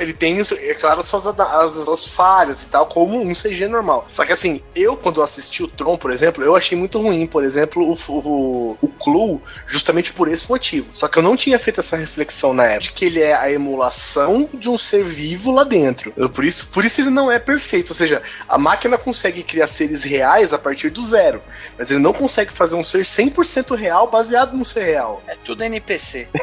ele tem, é claro, suas, as, suas falhas e tal, como um CG normal. Só que assim, eu, quando assisti o Tron, por exemplo, eu achei muito ruim, por exemplo, o, o, o Clue, justamente por esse motivo. Só que eu não tinha feito essa reflexão na época, de que ele é a emulação de um ser vivo lá dentro. Eu- por, isso, por isso ele não é perfeito. Ou seja, a máquina consegue criar seres reais a partir do zero, mas ele não consegue fazer um ser 100% real baseado no ser real. É tudo NPC.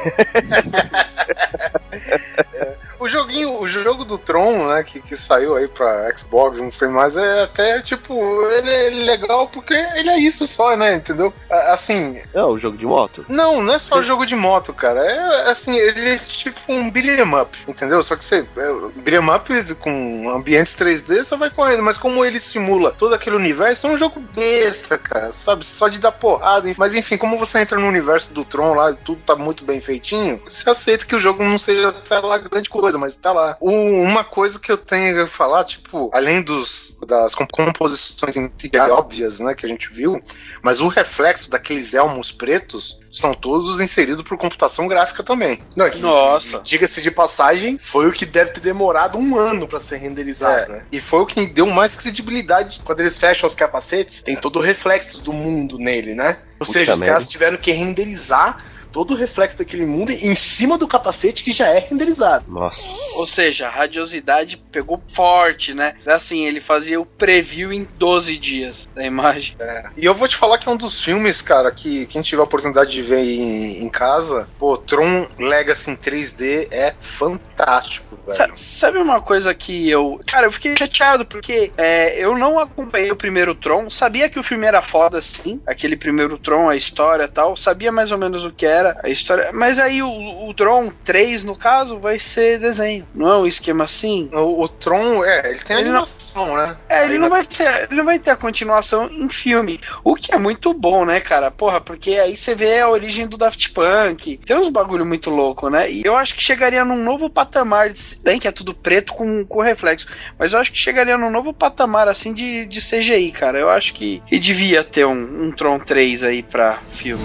O joguinho, o jogo do Tron, né, que, que saiu aí pra Xbox, não sei mais, é até tipo, ele é legal porque ele é isso só, né, entendeu? Assim, É o jogo de moto. não, não é só jogo de moto, cara. É assim, ele é tipo um beat'em up, entendeu? Só que você, é, beat'em up com ambientes 3D, você vai correndo, mas como ele simula todo aquele universo, é um jogo besta, cara, sabe? Só de dar porrada. Mas enfim, como você entra no universo do Tron lá, tudo tá muito bem feitinho, você aceita que o jogo não seja até lá grande coisa, mas tá lá. O- uma coisa que eu tenho a falar, tipo, além dos das com- composições em si óbvias, né, que a gente viu, mas o reflexo daqueles elmos pretos são todos inseridos por computação gráfica também. Não, é que- Nossa. Diga-se de passagem, foi o que deve ter demorado um ano pra ser renderizado, É. né? E foi o que deu mais credibilidade. Quando eles fecham os capacetes, tem todo o reflexo do mundo nele, né? Ou Puta seja, os caras tiveram que renderizar todo o reflexo daquele mundo em cima do capacete que já é renderizado. Nossa. Ou seja, a radiosidade pegou forte, né? Assim, ele fazia o preview em 12 dias da imagem. E eu vou te falar que é um dos filmes, cara, que quem tiver a oportunidade de ver em, em casa, pô, Tron Legacy em 3D é fantástico, velho. Sa- sabe uma coisa que eu. Cara, eu fiquei chateado porque é, eu não acompanhei o primeiro Tron. Sabia que o filme era foda, sim. Aquele primeiro Tron, a história e tal. Sabia mais ou menos o que era. Era a história. Mas aí o, o Tron 3, no caso, vai ser desenho. Não é um esquema assim? O, o Tron, é, ele tem Ele não- animação, né? É, ele Aí não vai ser, ele não vai ter a continuação em filme. O que é muito bom, né, cara? Porra, porque aí você vê a origem do Daft Punk. Tem uns bagulho muito louco, né? E eu acho que chegaria num novo patamar, de- se bem que é tudo preto com, com reflexo, mas eu acho que chegaria num novo patamar assim de, de CGI, cara. Eu acho que, que devia ter um, um Tron 3 aí pra filme.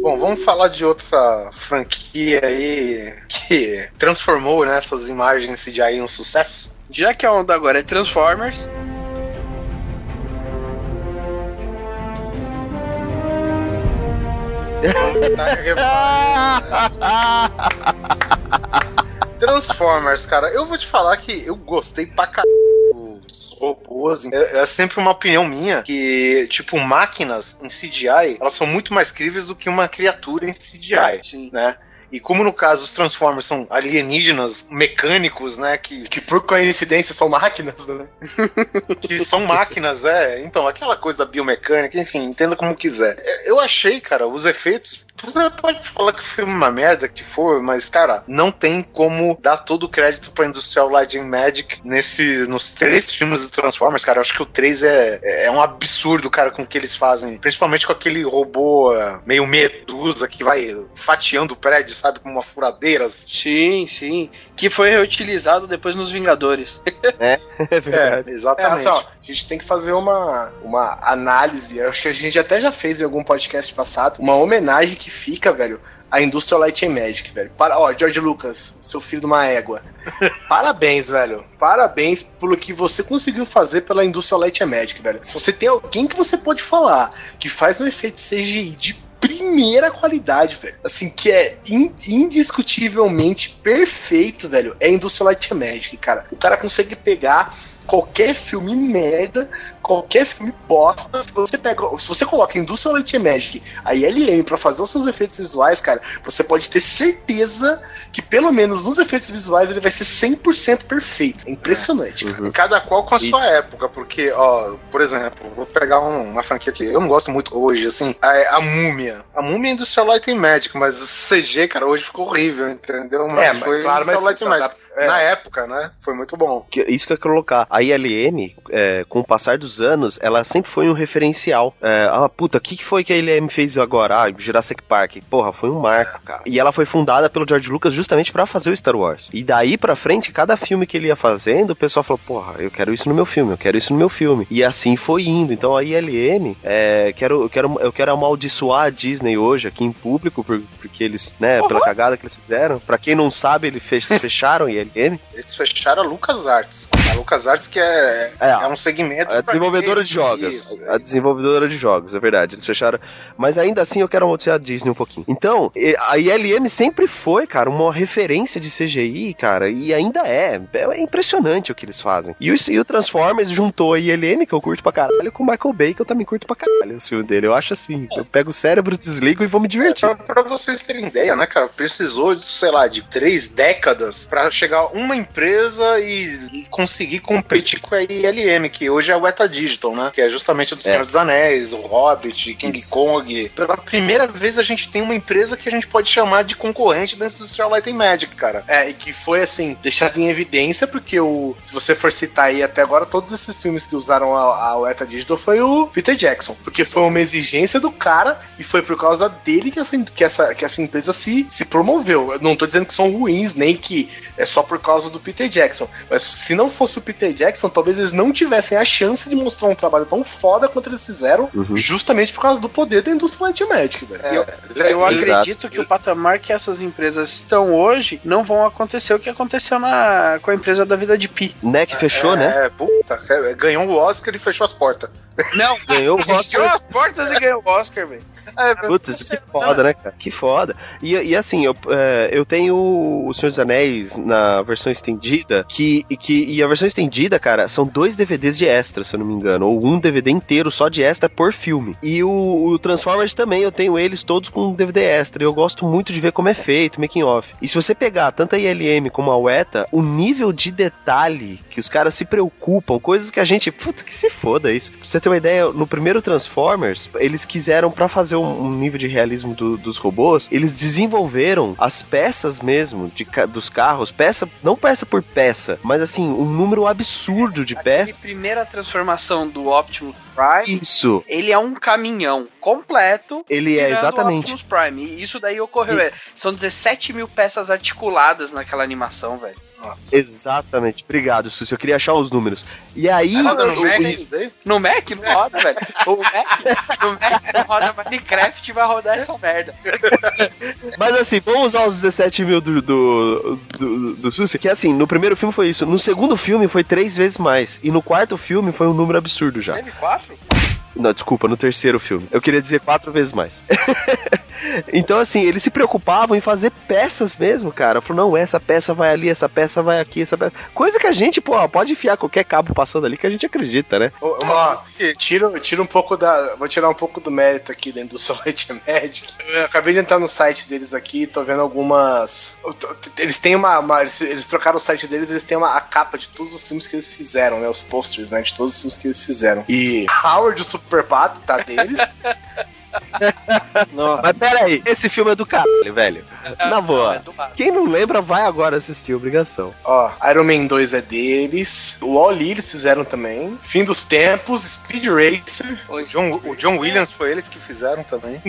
Bom, vamos falar de outra franquia aí que transformou né, essas imagens CGI em um sucesso. Já que a onda agora é Transformers, Transformers, cara, eu vou te falar que eu gostei pra caralho robôs. É, é sempre uma opinião minha que, tipo, máquinas em CGI, elas são muito mais críveis do que uma criatura em CGI, sim. né? E como no caso os Transformers são alienígenas mecânicos, né? Que, Que por coincidência são máquinas, né? que são máquinas, é. Então, aquela coisa da biomecânica, enfim, entenda como quiser. É, Eu achei, cara, os efeitos. Você pode falar que o filme é uma merda que for, mas, cara, não tem como dar todo o crédito pra Industrial Light and Magic nesse, nos três filmes do Transformers, cara. Eu acho que o 3 é, é um absurdo, cara, com o que eles fazem. Principalmente com aquele robô é, meio medusa que vai fatiando o prédio, sabe? Com uma furadeira. Sim, sim. Que foi reutilizado depois nos Vingadores. É verdade. É, É, exatamente. assim, ó, a gente tem que fazer uma, uma análise. Eu acho que a gente até já fez em algum podcast passado, uma homenagem que fica, velho, à Industrial Light and Magic, velho. Para, ó, George Lucas, seu filho de uma égua. Parabéns, velho. Parabéns pelo que você conseguiu fazer pela Industrial Light and Magic, velho. Se você tem alguém que você pode falar que faz um efeito CGI de primeira qualidade, velho. Assim, que é in- indiscutivelmente perfeito, velho. É Industrial Light and Magic, cara. O cara consegue pegar qualquer filme merda, qualquer filme bosta, se você pega, se você coloca Industrial Light and Magic, a ILM pra fazer os seus efeitos visuais, cara, você pode ter certeza que pelo menos nos efeitos visuais ele vai ser 100% perfeito. É impressionante. cara. Cada qual com a sua época, porque, ó, por exemplo, vou pegar um- uma franquia que eu não gosto muito hoje, assim, a, a Múmia. A Múmia é Industrial Light and Magic, mas o CG, cara, hoje ficou horrível, entendeu? Mas É, mas foi claro, mas Industrial Light and Magic. é. Na época, né? Foi muito bom. Isso que eu quero colocar. A ILM, é, com o passar dos anos, ela sempre foi um referencial. É, ah, puta, o que, que foi que a ILM fez agora? Ah, Jurassic Park. Porra, foi um marco, cara. E ela foi fundada pelo George Lucas justamente pra fazer o Star Wars. E daí pra frente, cada filme que ele ia fazendo, o pessoal falou, porra, eu quero isso no meu filme, eu quero isso no meu filme. E assim foi indo. Então a ILM, é, quero, eu, quero, eu quero amaldiçoar a Disney hoje aqui em público, por- porque eles, né, pela cagada que eles fizeram. Pra quem não sabe, eles fech- fecharam a ILM. Eles fecharam a LucasArts. A LucasArts que é, É, é um segmento... Pra desenvolvedora de jogos. isso, A desenvolvedora de jogos, é verdade. Eles fecharam. Mas ainda assim eu quero amaldiçoar a Disney um pouquinho. Então, a ILM sempre foi, cara, uma referência de CGI, cara. E ainda é. É impressionante o que eles fazem. E o, e o Transformers juntou a ILM, que eu curto pra caralho, com o Michael Bay, que eu também curto pra caralho o filme dele. Eu acho assim. Eu pego o cérebro, desligo e vou me divertir. Pra, pra vocês terem ideia, né, cara? Precisou de, sei lá, de três décadas pra chegar uma empresa e, e conseguir competir com a ILM, que hoje é o Eta Digital, né? Que é justamente do Senhor dos Anéis, o Hobbit, King Isso. Kong. Pela primeira vez a gente tem uma empresa que a gente pode chamar de concorrente dentro do Industrial Light and Magic, cara. É, e que foi assim, deixado em evidência, porque o. Se você for citar aí até agora, todos esses filmes que usaram a, a Weta Digital foi o Peter Jackson. Porque foi uma exigência do cara e foi por causa dele que essa, que essa, que essa empresa se, se promoveu. Eu não tô dizendo que são ruins, nem que é só por causa do Peter Jackson. Mas se não fosse o Peter Jackson, talvez eles não tivessem a chance de mostrar um trabalho tão foda quanto eles fizeram, Uhum. justamente por causa do poder da indústria Light Magic, velho. É, Eu- Eu acredito que o patamar que essas empresas estão hoje não vão acontecer o que aconteceu na, com a empresa da vida de Pi. Né, que fechou, né? É, puta, é, ganhou o Oscar e fechou as portas. Não, Ganhou o fechou Oscar. as portas e ganhou o Oscar, velho. É, Putz, que foda, né, cara? Que foda. E, e assim, eu, é, eu tenho o Senhor dos Anéis na versão estendida, que, que, e a versão estendida, cara, são dois DVDs de extra, se eu não me engano, ou um DVD inteiro só de extra por filme. E o, o Transformers também, eu tenho eles todos com DVD extra, e eu gosto muito de ver como é feito, making off. E se você pegar tanto a ILM como a UETA, o nível de detalhe que os caras se preocupam, coisas que a gente, puta, que se foda isso. Pra você ter uma ideia, no primeiro Transformers, eles quiseram, para fazer um, um, nível de realismo do, dos robôs, eles desenvolveram as peças mesmo de, dos carros, peça, não peça por peça, mas assim, um número absurdo de peças. A primeira transformação do Optimus Prime, isso. ele é um caminhão completo. Ele é exatamente. Optimus Prime. E isso daí ocorreu. E... São 17 mil peças articuladas naquela animação, velho. Nossa. Exatamente. Obrigado, Susi. Eu queria achar os números. E aí. Roda no, Mac, no Mac? Não roda, velho. O Mac, no Mac roda Minecraft e vai rodar essa merda. Mas assim, vamos usar os 17 mil do, do, do, do Susi, que assim, no primeiro filme foi isso. No segundo filme foi três vezes mais. E no quarto filme foi um número absurdo já. Teve quatro? Não, desculpa, no terceiro filme. Eu queria dizer quatro vezes mais. então, assim, eles se preocupavam em fazer peças mesmo, cara. Falou, não, essa peça vai ali, essa peça vai aqui, essa peça. Coisa que a gente, pô, pode enfiar qualquer cabo passando ali que a gente acredita, né? Ó, tira, tira um pouco da. Vou tirar um pouco do mérito aqui dentro do Solid Magic. Eu acabei de entrar no site deles aqui, tô vendo algumas. Eles têm uma. uma eles, eles, trocaram o site deles, eles têm uma, a capa de todos os filmes que eles fizeram, né? Os posters, né? De todos os filmes que eles fizeram. E Howard, o Super Pato, tá deles. Não. Mas pera aí, esse filme é do caralho, velho. Na boa. É Quem não lembra, vai agora assistir, obrigação. Ó, Iron Man 2 é deles. O Wall-E eles fizeram também. Fim dos Tempos, Speed Racer. O John, o John Williams foi eles que fizeram também.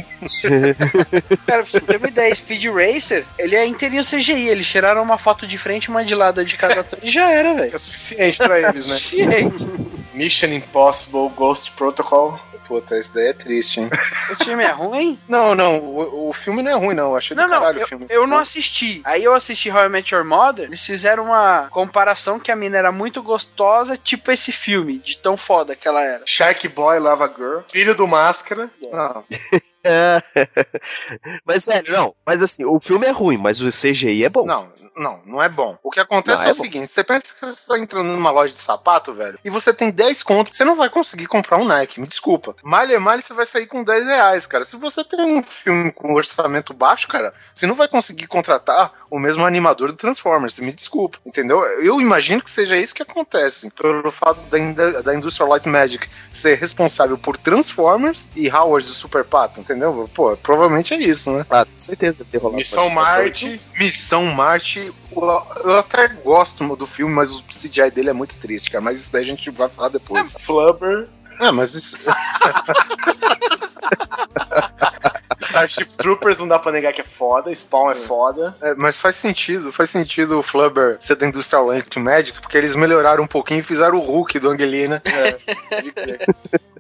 Cara, pra você ter uma ideia, Speed Racer, ele é inteirinho CGI. Eles tiraram uma foto de frente e uma de lado de cada ator e já era, velho. É suficiente pra eles, né? suficiente. Mission Impossible, Ghost Protocol. Puta, esse daí é triste, hein? Esse filme é ruim? Não, não, o, o filme não é ruim, não. Eu achei não, do caralho não, o filme. Eu não assisti. Aí eu assisti How I Met Your Mother, eles fizeram uma comparação que a mina era muito gostosa, tipo esse filme, de tão foda que ela era. Shark Boy Lava Girl, filho do Máscara. Não. mas, velho, não, mas assim, o filme é ruim, mas o CGI é bom. Não, não, não é bom. O que acontece Não, é, é o seguinte: você pensa que você tá entrando numa loja de sapato, velho, e você tem 10 contos, você não vai conseguir comprar um Nike, me desculpa. Malha malha, você vai sair com 10 reais, cara. Se você tem um filme com orçamento baixo, cara, você não vai conseguir contratar o mesmo animador do Transformers, me desculpa, entendeu? Eu imagino que seja isso que acontece, pelo fato da, in- da Industrial Light Magic ser responsável por Transformers e Howard do Super Pato, entendeu? Pô, provavelmente é isso, né? Ah, com certeza deve rolado Missão. Marte. Missão Marte, eu até gosto do filme, mas o CGI dele é muito triste, cara. Mas isso daí a gente vai falar depois. Flubber. É, mas isso. Starship Troopers não dá pra negar que é foda. Spawn é foda. é, mas faz sentido, faz sentido o Flubber ser da Industrial Light Magic, porque eles melhoraram um pouquinho e fizeram o Hulk do Angelina. Pode crer.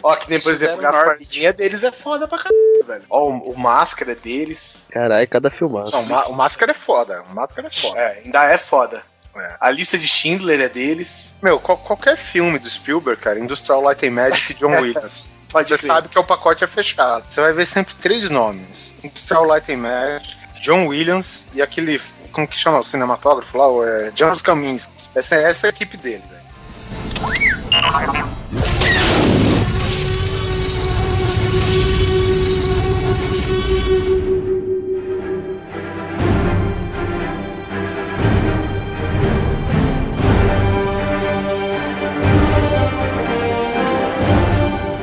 Ó, que nem, por exemplo, as partidinhas deles é foda pra caralho, velho. Ó, o, o Máscara é deles. Caralho, cada filmaço. Não, o o Máscara é foda. O Máscara é foda. É, ainda é foda. É. A lista de Schindler é deles. Meu, qual- qualquer filme do Spielberg, cara, Industrial Light and Magic e John Williams. Pode Você crer. sabe que o pacote é fechado. Você vai ver sempre três nomes: Industrial Light and Magic, John Williams e aquele. Como que chama o cinematógrafo lá? O, é, James Kaminski. Essa, essa é a equipe dele, velho.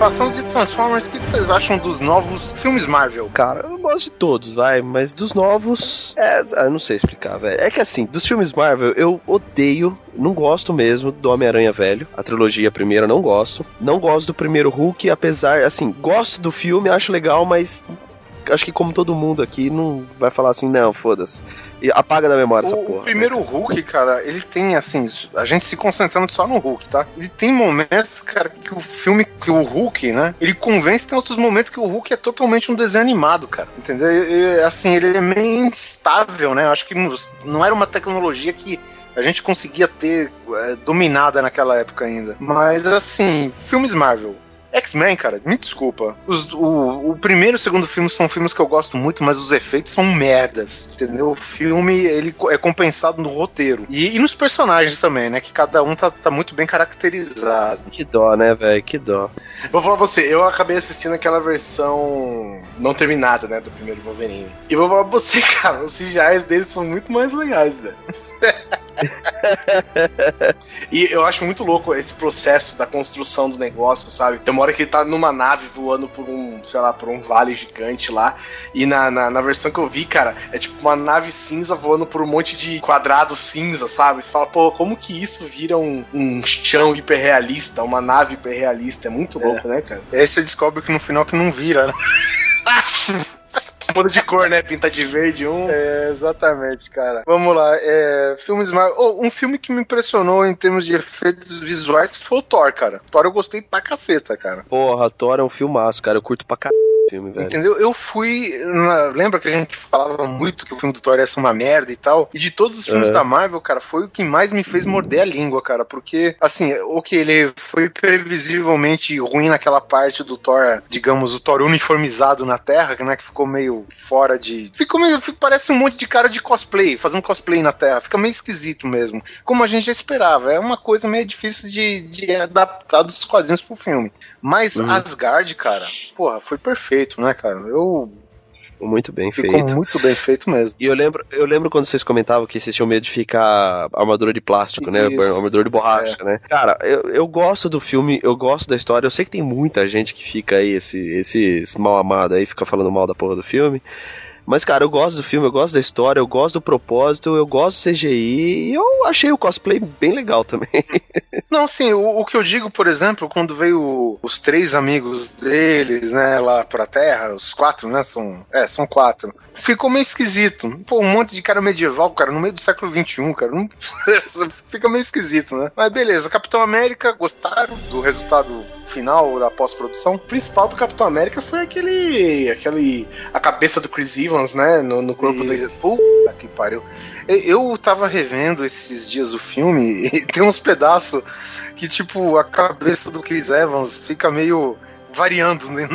Passando de Transformers, o que vocês acham dos novos filmes Marvel? Cara, eu gosto de todos, vai, mas dos novos. É, eu não sei explicar, velho. É que assim, dos filmes Marvel, eu odeio, não gosto mesmo do Homem-Aranha Velho. A trilogia primeira, não gosto. Não gosto do primeiro Hulk, apesar, assim, gosto do filme, acho legal, mas. Acho que como todo mundo aqui não vai falar assim, não, foda-se. E apaga da memória essa O, porra. o primeiro Hulk, cara, ele tem assim, a gente se concentrando só no Hulk, tá? Ele tem momentos, cara, que o filme, que o Hulk, né? Ele convence, tem outros momentos que o Hulk é totalmente um desenho animado, cara. Entendeu? E, assim, ele é meio instável, né? Eu acho que não, não era uma tecnologia que a gente conseguia ter é, dominada naquela época ainda. Mas assim, filmes Marvel. X-Men, cara, me desculpa. Os- o, o primeiro e o segundo filme são filmes que eu gosto muito, mas os efeitos são merdas, entendeu? O filme, ele é compensado no roteiro. E, e nos personagens também, né? Que cada um tá, tá muito bem caracterizado. Que dó, né, velho? Que dó. Vou falar pra você, eu acabei assistindo aquela versão não terminada, né, do primeiro Wolverine. E vou falar pra você, cara, os CGIs deles são muito mais legais, velho. e eu acho muito louco esse processo da construção do negócio, sabe? Tem uma hora que ele tá numa nave voando por um, sei lá, por um vale gigante lá. E na, na, na versão que eu vi, cara, é tipo uma nave cinza voando por um monte de quadrado cinza, sabe? Você fala, pô, como que isso vira um, um chão hiperrealista, uma nave hiperrealista? É muito louco, né, cara? E aí você descobre que no final que não vira, né? Muda de cor, né? Pinta de verde um. É, exatamente, cara. Vamos lá. É, filmes mais. Oh, um filme que me impressionou em termos de efeitos visuais foi o Thor, cara. Thor eu gostei pra caceta, cara. Porra, Thor é um filmaço, cara. Eu curto pra o filme, velho. Entendeu? Eu fui. na- lembra que a gente falava muito que o filme do Thor ia ser uma merda e tal? E de todos os filmes Uhum. da Marvel, cara, foi o que mais me fez morder a língua, cara. Porque, assim, o que ele foi previsivelmente ruim naquela parte do Thor, digamos, o Thor uniformizado na Terra, né? Que ficou meio fora de. Ficou meio. Parece um monte de cara de cosplay, fazendo cosplay na Terra. Fica meio esquisito mesmo. Como a gente já esperava. É uma coisa meio difícil de, de adaptar dos quadrinhos pro filme. Mas Uhum. Asgard, cara, porra, foi perfeito, né, cara? Eu. Muito bem Ficou feito. muito bem feito mesmo. E eu lembro, eu lembro quando vocês comentavam que vocês tinham medo de ficar armadura de plástico, né? Isso. Armadura de borracha, né? Cara, eu, eu gosto do filme, eu gosto da história. Eu sei que tem muita gente que fica aí, esse, esses mal amados aí, fica falando mal da porra do filme. Mas, cara, eu gosto do filme, eu gosto da história, eu gosto do propósito, eu gosto do CGI e eu achei o cosplay bem legal também. Não, sim, o, o que eu digo, por exemplo, quando veio os três amigos deles, né, lá pra Terra, os quatro, né, são, é, são quatro, ficou meio esquisito. Pô, um monte de cara medieval, cara, no meio do século XXI, cara, não, fica meio esquisito, né? Mas beleza, Capitão América, gostaram do resultado final da pós-produção? O principal do Capitão América foi aquele. aquele. a cabeça do Chris Evans, né? No, no corpo E- dele. Puta que pariu. Eu- Eu tava revendo esses dias o filme e tem uns pedaços que, tipo, a cabeça do Chris Evans fica meio variando né,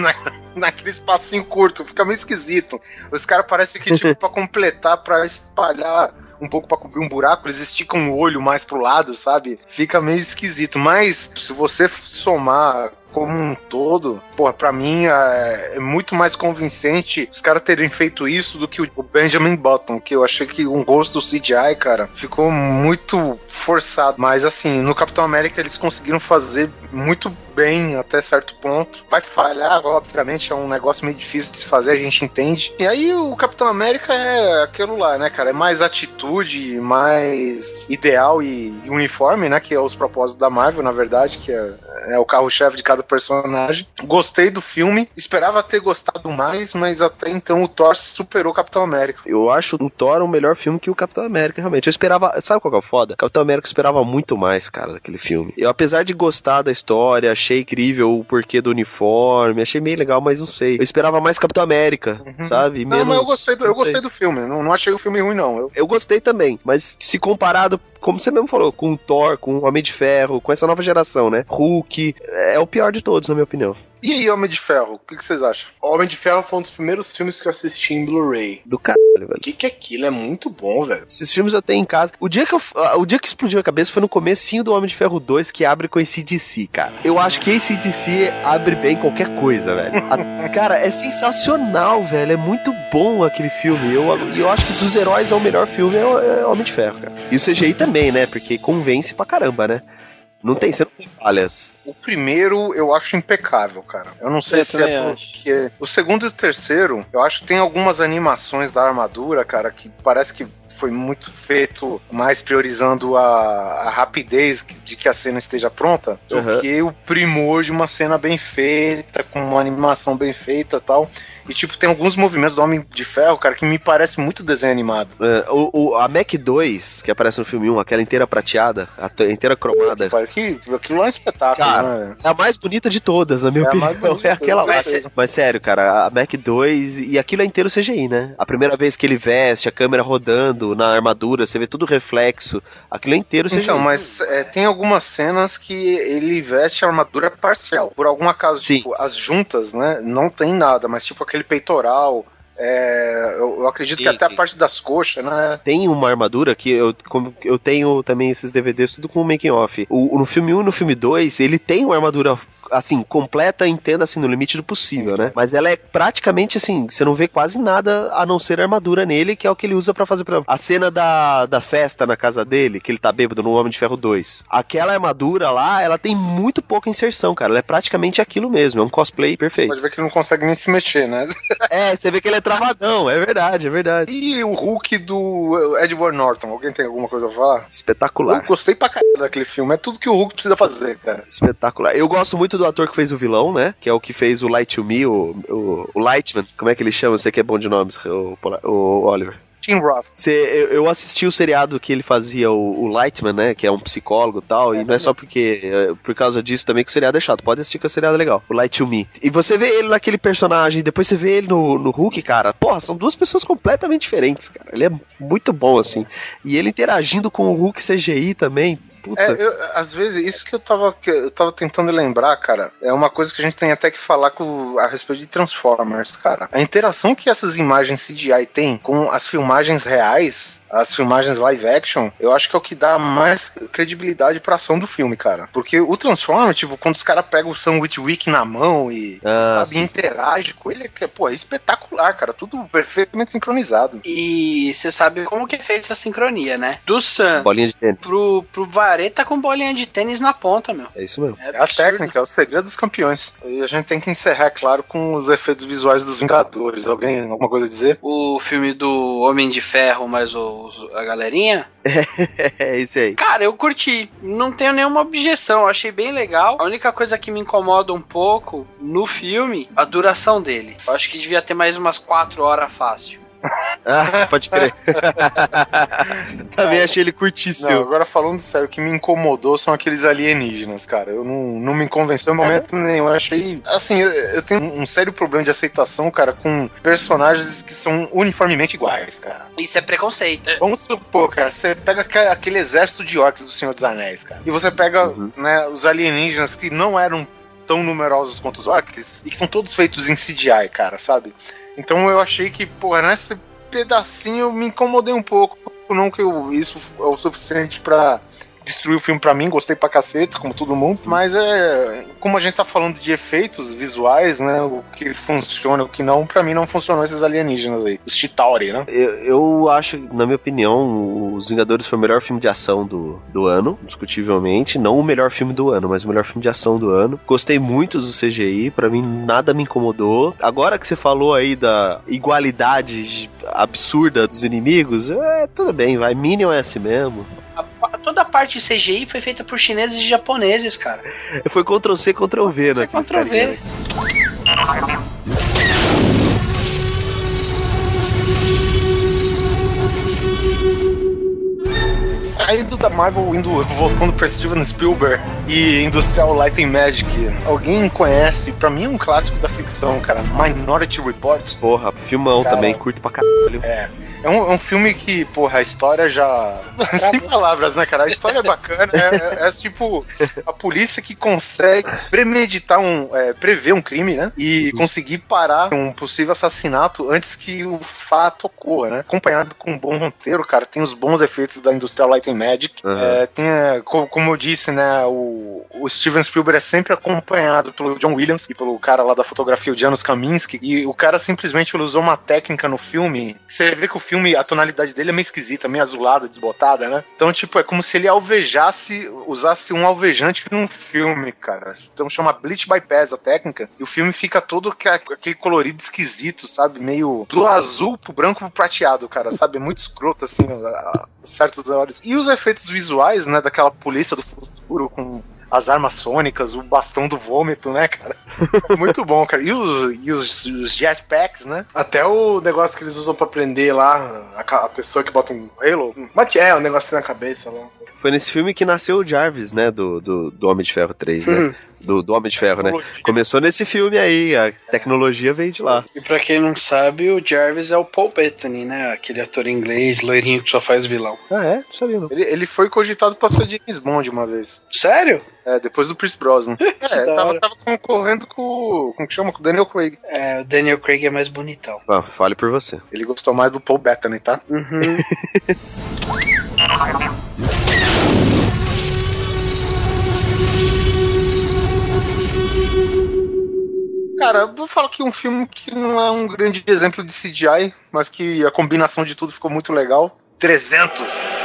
naquele espacinho curto, fica meio esquisito. Os caras parecem que, tipo, pra completar, pra espalhar um pouco pra cobrir um buraco, eles esticam o olho mais pro lado, sabe? Fica meio esquisito. Mas se você somar como um todo, porra, pra mim é, é muito mais convincente os caras terem feito isso do que o Benjamin Button, que eu achei que um rosto do CGI, cara, ficou muito forçado. Mas assim, no Capitão América eles conseguiram fazer muito bem até certo ponto. Vai falhar, obviamente, é um negócio meio difícil de se fazer, a gente entende. E aí o Capitão América é aquilo lá, né, cara? É mais atitude, mais ideal e, uniforme, né? Que é os propósitos da Marvel, na verdade, que é, é o carro-chefe de cada personagem. Gostei do filme, esperava ter gostado mais, mas até então o Thor superou o Capitão América. Eu acho o Thor um melhor filme que o Capitão América, realmente. Eu esperava. Sabe qual que é o foda? Capitão América esperava muito mais, cara, daquele filme. Eu, apesar de gostar da história, achei incrível o porquê do uniforme, achei meio legal, mas não sei. Eu esperava mais Capitão América, sabe? E Não, menos- mas eu gostei do, eu sei. gostei do filme, não, não achei o filme ruim, não. Eu, Eu gostei também, mas se comparado, como você mesmo falou, com o Thor, com o Homem de Ferro, com essa nova geração, né? Hulk, é o pior de todos, na minha opinião. E aí, Homem de Ferro, o que, que vocês acham? Homem de Ferro foi um dos primeiros filmes que eu assisti em Blu-ray. Do caralho, velho. O que, que é aquilo? É muito bom, velho. Esses filmes eu tenho em casa. O dia que eu, ah, o dia que explodiu a cabeça foi no comecinho do Homem de Ferro 2, que abre com esse DC, cara. Eu acho que esse DC abre bem qualquer coisa, velho. A- cara, é sensacional, velho. É muito bom aquele filme. Eu, eu acho que dos heróis é o melhor filme, é, é Homem de Ferro, cara. E o CGI também, né? Porque convence pra caramba, né? Não tem, você não tem falhas. O primeiro eu acho impecável, cara. Eu não sei Eu se é porque. O segundo e o terceiro, eu acho que tem algumas animações da armadura, cara, que parece que foi muito feito mais priorizando a, a rapidez de que a cena esteja pronta do Aham. que o primor de uma cena bem feita, com uma animação bem feita e tal. E, tipo, tem alguns movimentos do Homem de Ferro, cara, que me parece muito desenho animado. É, o, o- a Mac 2, que aparece no filme 1, aquela inteira prateada, a inteira cromada, Cara, que, aquilo lá é um espetáculo, Cara, né? é a mais bonita de todas, na minha É a opinião. mais bonita, é aquela lá. certeza. Mas sério, cara, a Mac 2 e aquilo é inteiro CGI, né? A primeira vez que ele veste, a câmera rodando na armadura, você vê tudo reflexo. Aquilo é inteiro CGI. Então, mas é, tem algumas cenas que ele veste a armadura parcial. Por algum acaso, Sim. tipo, as juntas, né? Não tem nada, mas tipo aquele peitoral. é, eu, eu acredito Sim, que até sim. a parte das coxas, né? Tem uma armadura que eu, como eu tenho também esses DVDs tudo com making off. O, no filme 1 e no filme 2, ele tem uma armadura assim, completa, entenda assim, no limite do possível, né? Mas ela é praticamente assim, você não vê quase nada a não ser armadura nele, que é o que ele usa pra fazer, exemplo, a cena da, da festa na casa dele, que ele tá bêbado no Homem de Ferro 2. Aquela armadura lá, ela tem muito pouca inserção, cara. Ela é praticamente aquilo mesmo, é um cosplay perfeito. Pode ver que ele não consegue nem se mexer, né? É, você vê que ele é travadão, é verdade, é verdade. E o Hulk do Edward Norton, alguém tem alguma coisa a falar? Eu Espetacular. gostei pra caralho daquele filme. É tudo que o Hulk precisa fazer, cara. Espetacular. Eu gosto muito do ator que fez o vilão, né? Que é o que fez o Light to Me, o, o, o Lightman. Como é que ele chama? Você que é bom de nomes, o, o Oliver. Tim Roth. Você, eu, assisti o seriado que ele fazia, o, o Lightman, né? Que é um psicólogo e tal. e não é só porque, é, por causa disso também que o seriado é chato. Pode assistir que o seriado é legal. O Light to Me. E você vê ele naquele personagem, depois você vê ele no, no Hulk, cara. Porra, são duas pessoas completamente diferentes, cara. Ele é muito bom, assim. E ele interagindo com o Hulk CGI também. Puta. É, eu- às vezes, isso que eu tava, que eu tava tentando lembrar, cara, é uma coisa que a gente tem até que falar com, a respeito de Transformers, cara. A interação que essas imagens CGI têm com as filmagens reais, as filmagens live action, eu acho que é o que dá mais credibilidade pra ação do filme, cara. Porque o Transformer, tipo, quando os caras pegam o Sam Witwick na mão e, Ah, sabe, sim. interage com ele, é, pô, é espetacular, cara. Tudo perfeitamente sincronizado. E você sabe como que é feita essa sincronia, né? Do Sam Bolinha de tênis. pro, pro Vareta com bolinha de tênis na ponta, meu. É isso mesmo. É a técnica, é o segredo dos campeões. E a gente tem que encerrar, é claro, com os efeitos visuais dos Vingadores. Alguém, alguma coisa a dizer? O filme do Homem de Ferro, mas o, a galerinha. É isso aí. Cara, eu curti. Não tenho nenhuma objeção. Achei bem legal. A única coisa que me incomoda um pouco no filme, a duração dele. Eu acho que devia ter mais umas 4 horas fácil. Ah, pode crer. Também achei ele Não, curtíssimo. agora falando sério, o que me incomodou são aqueles alienígenas, cara. Eu não, não me convenceu em momento nenhum. Eu achei. Assim, eu, eu tenho um sério problema de aceitação, cara, com personagens que são uniformemente iguais, cara. Isso é preconceito. É, Vamos supor, cara, você pega aque- aquele exército de orcs do Senhor dos Anéis, cara. E você pega, Uhum. né, os alienígenas que não eram tão numerosos quanto os orcs e que são todos feitos em CGI, cara, sabe? Então eu achei que, porra, nesse pedacinho eu me incomodei um pouco. Não que eu, isso é o suficiente pra destruir o filme pra mim, gostei pra cacete, como todo mundo, mas é. Como a gente tá falando de efeitos visuais, né? O que funciona, o que não, pra mim não funcionou esses alienígenas aí. Os Chitauri, né? Eu, eu acho, na minha opinião, Os Vingadores foi o melhor filme de ação do, do ano, discutivelmente. Não o melhor filme do ano, mas o melhor filme de ação do ano. Gostei muito do CGI, pra mim nada me incomodou. Agora que você falou aí da igualdade absurda dos inimigos, é, tudo bem, vai. Minion é assim mesmo. a toda a parte CGI foi feita por chineses e japoneses, cara. Foi Ctrl C, Ctrl V, né? Ctrl V. Saindo da Marvel, indo, voltando pra Steven Spielberg e Industrial Light and Magic, alguém conhece? Pra mim é um clássico da ficção, cara. Minority Report. Porra, filmão Cara. também, curto pra caralho. É. É um, é um filme que, porra, a história já. Sem palavras, né, cara? A história é bacana. É, é- é tipo a polícia que consegue premeditar um. é, prever um crime, né? E conseguir parar um possível assassinato antes que o fato ocorra, né? Acompanhado com um bom roteiro, cara. Tem os bons efeitos da Industrial Light and Magic. Uhum. É, tem, é, co- como eu disse, né? O, o Steven Spielberg é sempre acompanhado pelo John Williams e pelo cara lá da fotografia, o Janusz Kaminski. E o cara simplesmente usou uma técnica no filme. Você vê que o filme, a tonalidade dele é meio esquisita, meio azulada, desbotada, né? Então, tipo, é como se ele alvejasse, usasse um alvejante num filme, cara. Então chama Bleach Bypass a técnica. E o filme fica todo aquele colorido esquisito, sabe? Meio do azul pro branco pro prateado, cara, sabe? É muito escroto, assim, a certos olhos. E os efeitos visuais, né, daquela polícia do futuro com as armas sônicas, o bastão do vômito, né, cara? Muito bom, cara. E os, e os, os jetpacks, né? Até o negócio que eles usam pra prender lá a, a pessoa que bota um Halo. Mate é, um negócio na cabeça lá. Foi nesse filme que nasceu o Jarvis, né? Do, do, do Homem de Ferro 3, né? Uhum. Do, do Homem de Ferro, né? Começou nesse filme aí, a tecnologia veio de lá. E pra quem não sabe, o Jarvis é o Paul Bettany, né? Aquele ator inglês, loirinho que só faz vilão. Ah, é? Não sabia não. Ele, ele foi cogitado pra ser James Bond uma vez. Sério? É, depois do Pierce Brosnan. É, tava, tava concorrendo com, o- como que chama? Com o Daniel Craig. É, o Daniel Craig é mais bonitão. Ah, fale por você. Ele gostou mais do Paul Bettany, tá? Uhum. Cara, eu vou falar que um filme que não é um grande exemplo de CGI, mas que a combinação de tudo ficou muito legal. 300.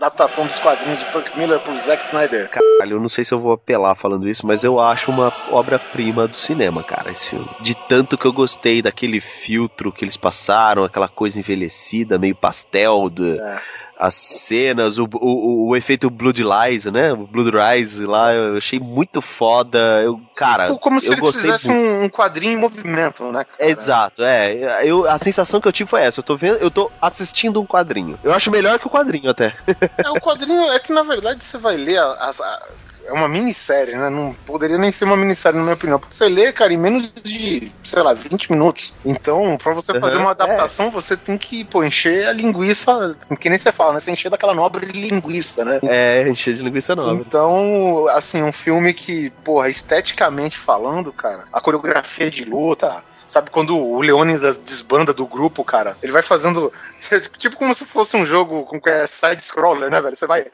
Adaptação dos quadrinhos de Frank Miller por Zack Snyder. Caralho, eu não sei se eu vou apelar falando isso, mas eu acho uma obra-prima do cinema, cara, esse filme. De tanto que eu gostei daquele filtro que eles passaram, aquela coisa envelhecida, meio pastel, do, É. as cenas, o, o, o efeito Blood Lies, né? O Blood Rise lá, eu achei muito foda. Eu, cara, Tipo, Como se eu eles gostei fizessem muito. um, quadrinho em movimento, né? cara? Exato, é. Eu, a sensação que eu tive foi essa. Eu tô vendo, eu tô assistindo um quadrinho. Eu acho melhor que o quadrinho até. É, o quadrinho é que na verdade você vai ler as- a- é uma minissérie, né? Não poderia nem ser uma minissérie, na minha opinião. Porque você lê, cara, em menos de, sei lá, 20 minutos. Então, pra você fazer Uhum, uma adaptação, você tem que, pô, encher a linguiça, que nem você fala, né? Você encher daquela nobre linguiça, né? É, encher de linguiça nova. Então, assim, um filme que, porra, esteticamente falando, cara, a coreografia de luta, sabe, quando o Leônidas desbanda do grupo, cara, ele vai fazendo, tipo como se fosse um jogo com que é side-scroller, né, velho? Você vai...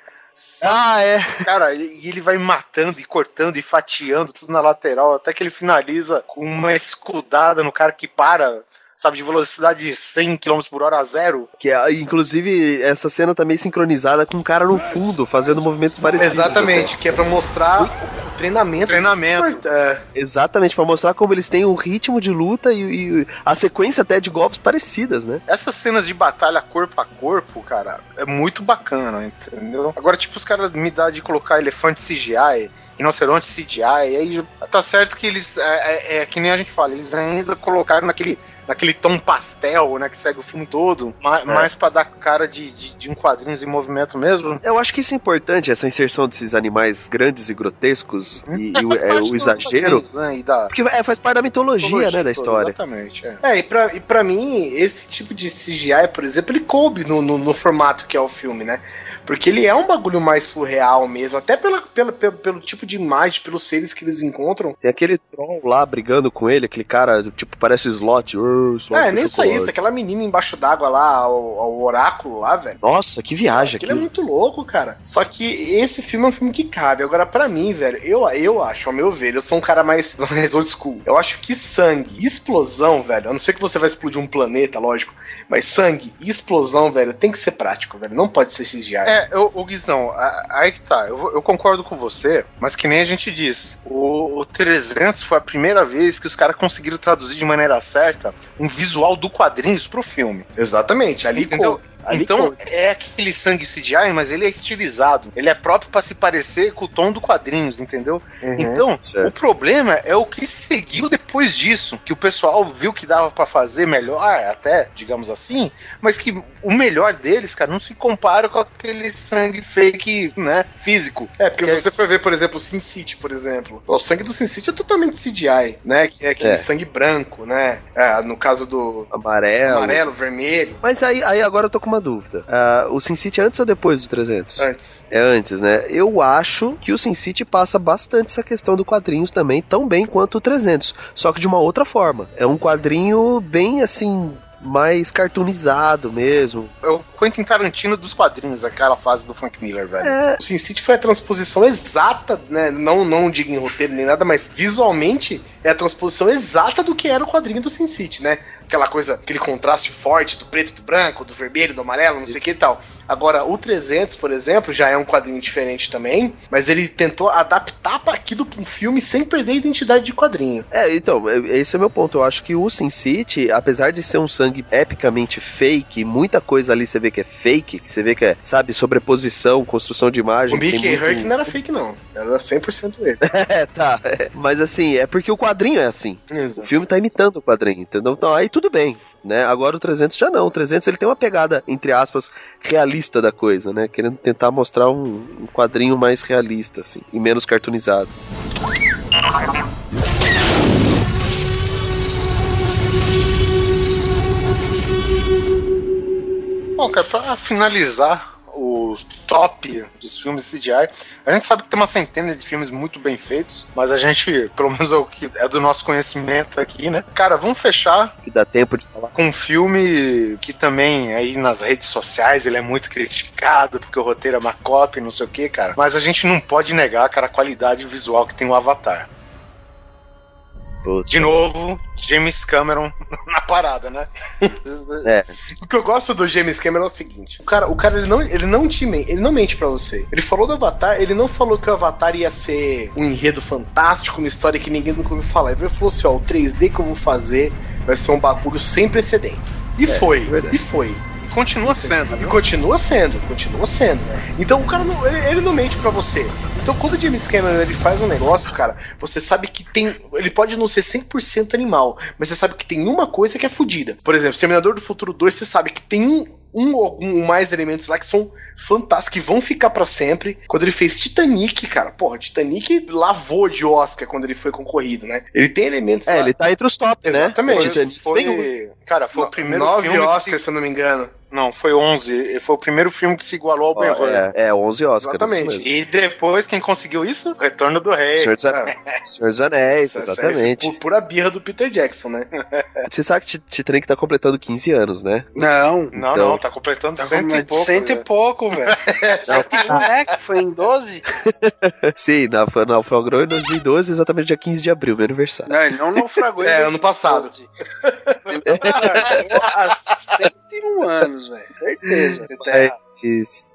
Ah, é. Cara, e ele vai matando e cortando e fatiando tudo na lateral, até que ele finaliza com uma escudada no cara que para, sabe, de velocidade de 100 km por hora a zero. Que, é, inclusive, essa cena tá meio sincronizada com um cara no fundo, fazendo movimentos parecidos. Exatamente, que é pra mostrar o treinamento. Treinamento. É, Exatamente, pra mostrar como eles têm um ritmo de luta e, e a sequência até de golpes parecidas, né? Essas cenas de batalha corpo a corpo, cara, é muito bacana, entendeu? Agora, tipo, os caras me dá de colocar elefante CGI, rinoceronte CGI, e aí tá certo que eles, é, é- é que nem a gente fala, eles ainda colocaram naquele, naquele tom pastel, né, que segue o filme todo, ma- mais pra dar cara de, de, de um quadrinhos em movimento mesmo. Eu acho que isso é importante, essa inserção desses animais grandes e grotescos e, e o, é, o exagero. quadrinhos, Né, e da Porque é, faz parte da mitologia, né, da toda, história. Exatamente, é. É, e pra, e pra mim, esse tipo de CGI, por exemplo, ele coube no, no, no formato que é o filme, né? Porque ele é um bagulho mais surreal mesmo, até pela, pela, pelo, pelo tipo de imagem, pelos seres que eles encontram. Tem aquele troll lá brigando com ele, aquele cara, tipo, parece o slot. "Ur, slot é, nem só chocolate." isso, aquela menina embaixo d'água lá, o, o oráculo lá, velho. Nossa, que viagem Aquilo é muito louco, cara. Só que esse filme é um filme que cabe. Agora, pra mim, velho, eu, eu acho, ao meu ver, eu sou um cara mais, mais old school. Eu acho que sangue explosão, velho, a não ser que você vai explodir um planeta, lógico, mas sangue e explosão, velho, tem que ser prático, velho. Não pode ser CGI. É, eu, o Guizão, aí que tá, eu, eu concordo com você, mas que nem a gente diz, o, o 300 foi a primeira vez que os caras conseguiram traduzir de maneira certa um visual do quadrinhos pro filme. Exatamente, ali Entendeu? Ali Então, com- é aquele sangue CGI, mas ele é estilizado. Ele é próprio pra se parecer com o tom do quadrinhos, entendeu? Uhum. Então, certo. o problema é o que seguiu depois disso. Que o pessoal viu que dava pra fazer melhor, até, digamos assim, mas que o melhor deles, cara, não se compara com aquele sangue fake, né, físico. É, porque se você for ver, por exemplo, o Sin City, por exemplo, o sangue do Sin City é totalmente CGI, né? Que é aquele É. sangue branco, né? É, no caso do Amarelo. amarelo, vermelho, Mas aí, aí agora eu tô com uma dúvida. Ah, o Sin City é antes ou depois do 300? antes. É antes, né? Eu acho que o Sin City passa bastante essa questão do quadrinhos também, tão bem quanto o 300, só que de uma outra forma. É um quadrinho bem assim mais cartoonizado mesmo. É o Quentin Tarantino dos quadrinhos, aquela fase do Frank Miller, velho. É, O Sin City foi a transposição exata, né? Não, não digo em roteiro nem nada, mas visualmente é a transposição exata do que era o quadrinho do Sin City, né? Aquela coisa, aquele contraste forte do preto, do branco, do vermelho, do amarelo, não sei o que e tal. Agora, o 300, por exemplo, já é um quadrinho diferente também, mas ele tentou adaptar para aquilo pra um filme sem perder a identidade de quadrinho. É, então, é- esse é o meu ponto. Eu acho que o Sin City, apesar de ser um sangue epicamente fake, muita coisa ali você vê que é fake, que você vê que é, sabe, sobreposição, construção de imagem. O Mickey muito- Herc não era fake, não. Era 100% ele. É, tá. é. Mas assim, é porque o quadrinho é assim. O filme tá imitando o quadrinho, entendeu? Então aí tudo bem. Né? Agora o 300 já não. O 300 ele tem uma pegada, entre aspas, realista da coisa, né? Querendo tentar mostrar um, um quadrinho mais realista, assim, e menos cartoonizado. Bom, cara, pra finalizar o top dos filmes CGI, a gente sabe que tem uma centena de filmes muito bem feitos, mas a gente, pelo menos é o que é do nosso conhecimento aqui, né? Cara, vamos fechar Que dá tempo de falar. com um filme que também aí nas redes sociais ele é muito criticado, porque o roteiro é uma cópia, não sei o que, cara. Mas a gente não pode negar, cara, a qualidade visual que tem o Avatar. Putz. De novo, James Cameron na parada, né? O que eu gosto do James Cameron é o seguinte: o cara, o cara ele não, ele não te men- ele não mente pra você. Ele falou do Avatar, ele não falou que o Avatar ia ser um enredo fantástico, uma história que ninguém nunca ouviu falar. Ele falou assim: ó, o 3D que eu vou fazer vai ser um bagulho sem precedentes. E É, foi, é e foi. Continua sendo, E viu? continua sendo, continua sendo. Então o cara não, ele, ele não mente pra você. Então quando o James Cameron ele faz um negócio, cara, você sabe que tem. Ele pode não ser 100% animal, mas você sabe que tem uma coisa que é fodida. Por exemplo, Terminador do Futuro 2, você sabe que tem um. Um ou um, mais elementos lá que são fantásticos, que vão ficar pra sempre. Quando ele fez Titanic, cara, porra, Titanic lavou de Oscar quando ele foi concorrido, né? Ele tem elementos É, lá. ele tá entre os top, né? Exatamente. O Titanic Foi, tem um. cara, foi o primeiro Nove filme que se- Oscars, se eu não me engano. Não, foi 11. Foi o primeiro filme que se igualou ao Ben Hur. É, é, 11 Oscars. Exatamente. Isso mesmo. E depois, quem conseguiu isso? Retorno do Rei. Senhor dos, Anéis, Senhor dos Anéis, série exatamente. Por pura birra do Peter Jackson, né? Você sabe que Ti- Titanic tá completando 15 anos, né? Não. Não, Então- não, tá completando Tá cento e pouco. cento e velho. pouco, velho. Cento e um, né? Que foi em 12? Sim, na, naufragou em 2012, exatamente dia 15 de abril, meu aniversário. Não, ele não naufragou em É, ano passado. 2012. Ele naufragou há 101 anos, velho. Certeza.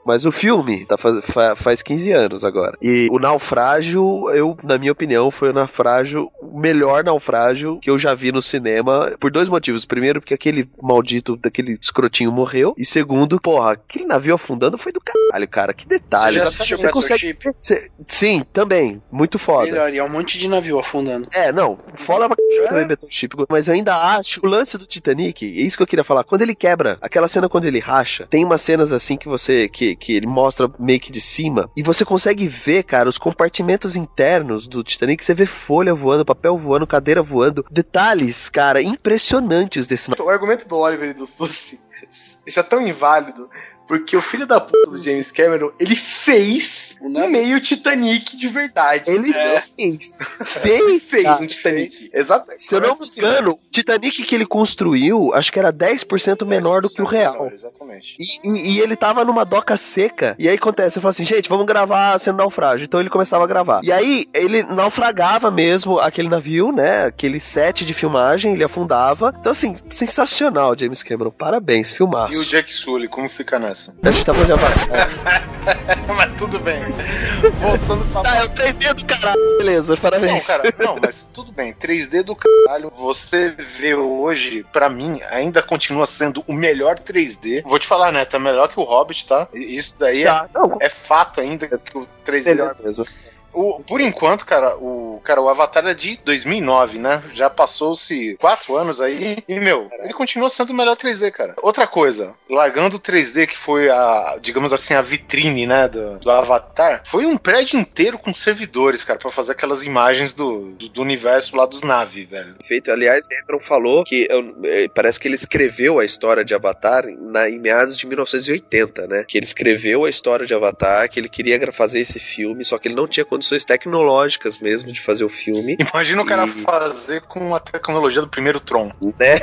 Mas o filme tá faz, fa- faz 15 anos agora. E o naufrágio, eu, na minha opinião, foi o naufrágio, o melhor naufrágio que eu já vi no cinema, por dois motivos. Primeiro, porque aquele maldito daquele escrotinho morreu. E segundo, porra, aquele navio afundando foi do caralho, cara. Que detalhe. Você já Você consegue. Você- Sim, também. Muito foda. Melhor, e é um monte de navio afundando. É, não, foda pra caralho também Battleship, mas eu ainda acho o lance do Titanic, é isso que eu queria falar, quando ele quebra, aquela cena quando ele racha, tem umas cenas assim que você, que, que ele mostra meio que de cima, e você consegue ver, cara, os compartimentos internos do Titanic, você vê folha voando, papel voando, cadeira voando, detalhes, cara, impressionantes desse O argumento do Oliver e do Susi já tão inválido, porque o filho da puta do James Cameron, ele fez um meio Titanic de verdade. Ele É. fez, fez, fez um Titanic. Exato. Se eu não me engano, o Titanic que ele construiu, acho que era 10% menor do que o real. Exatamente. E, e- e ele tava numa doca seca. E aí acontece, eu falo assim, gente, vamos gravar sendo naufrágio. Então ele começava a gravar. E aí ele naufragava mesmo aquele navio, né? Aquele set de filmagem, ele afundava. Então, assim, sensacional, James Cameron. Parabéns, E o filmaço. Jack Sully, como fica nessa? A gente tava de Avatar. Mas tudo bem. Voltando pra Ah, é o 3D do caralho. Beleza, Não, parabéns. cara, não, mas tudo bem. 3D do caralho. Você vê hoje, pra mim, ainda continua sendo o melhor 3D. Vou te falar, né? Tá melhor que o Hobbit, tá? Isso daí é, Tá, não, é fato ainda que o 3D. melhor mesmo. O, por enquanto, cara, o, cara, o Avatar é de 2009, né? Já passou-se quatro anos aí. E, meu, ele continua sendo o melhor 3D, cara. Outra coisa, largando o 3D, que foi a, digamos assim, a vitrine, né, do, do Avatar, foi um prédio inteiro com servidores, cara, pra fazer aquelas imagens do, do, do universo lá dos naves, velho. Feito, aliás, Cameron falou que eu- eh, parece que ele escreveu a história de Avatar na, em meados de 1980, né? Que ele escreveu a história de Avatar, que ele queria fazer esse filme, só que ele não tinha tecnológicas mesmo de fazer o filme. Imagina o cara fazer com a tecnologia do primeiro Tron. né?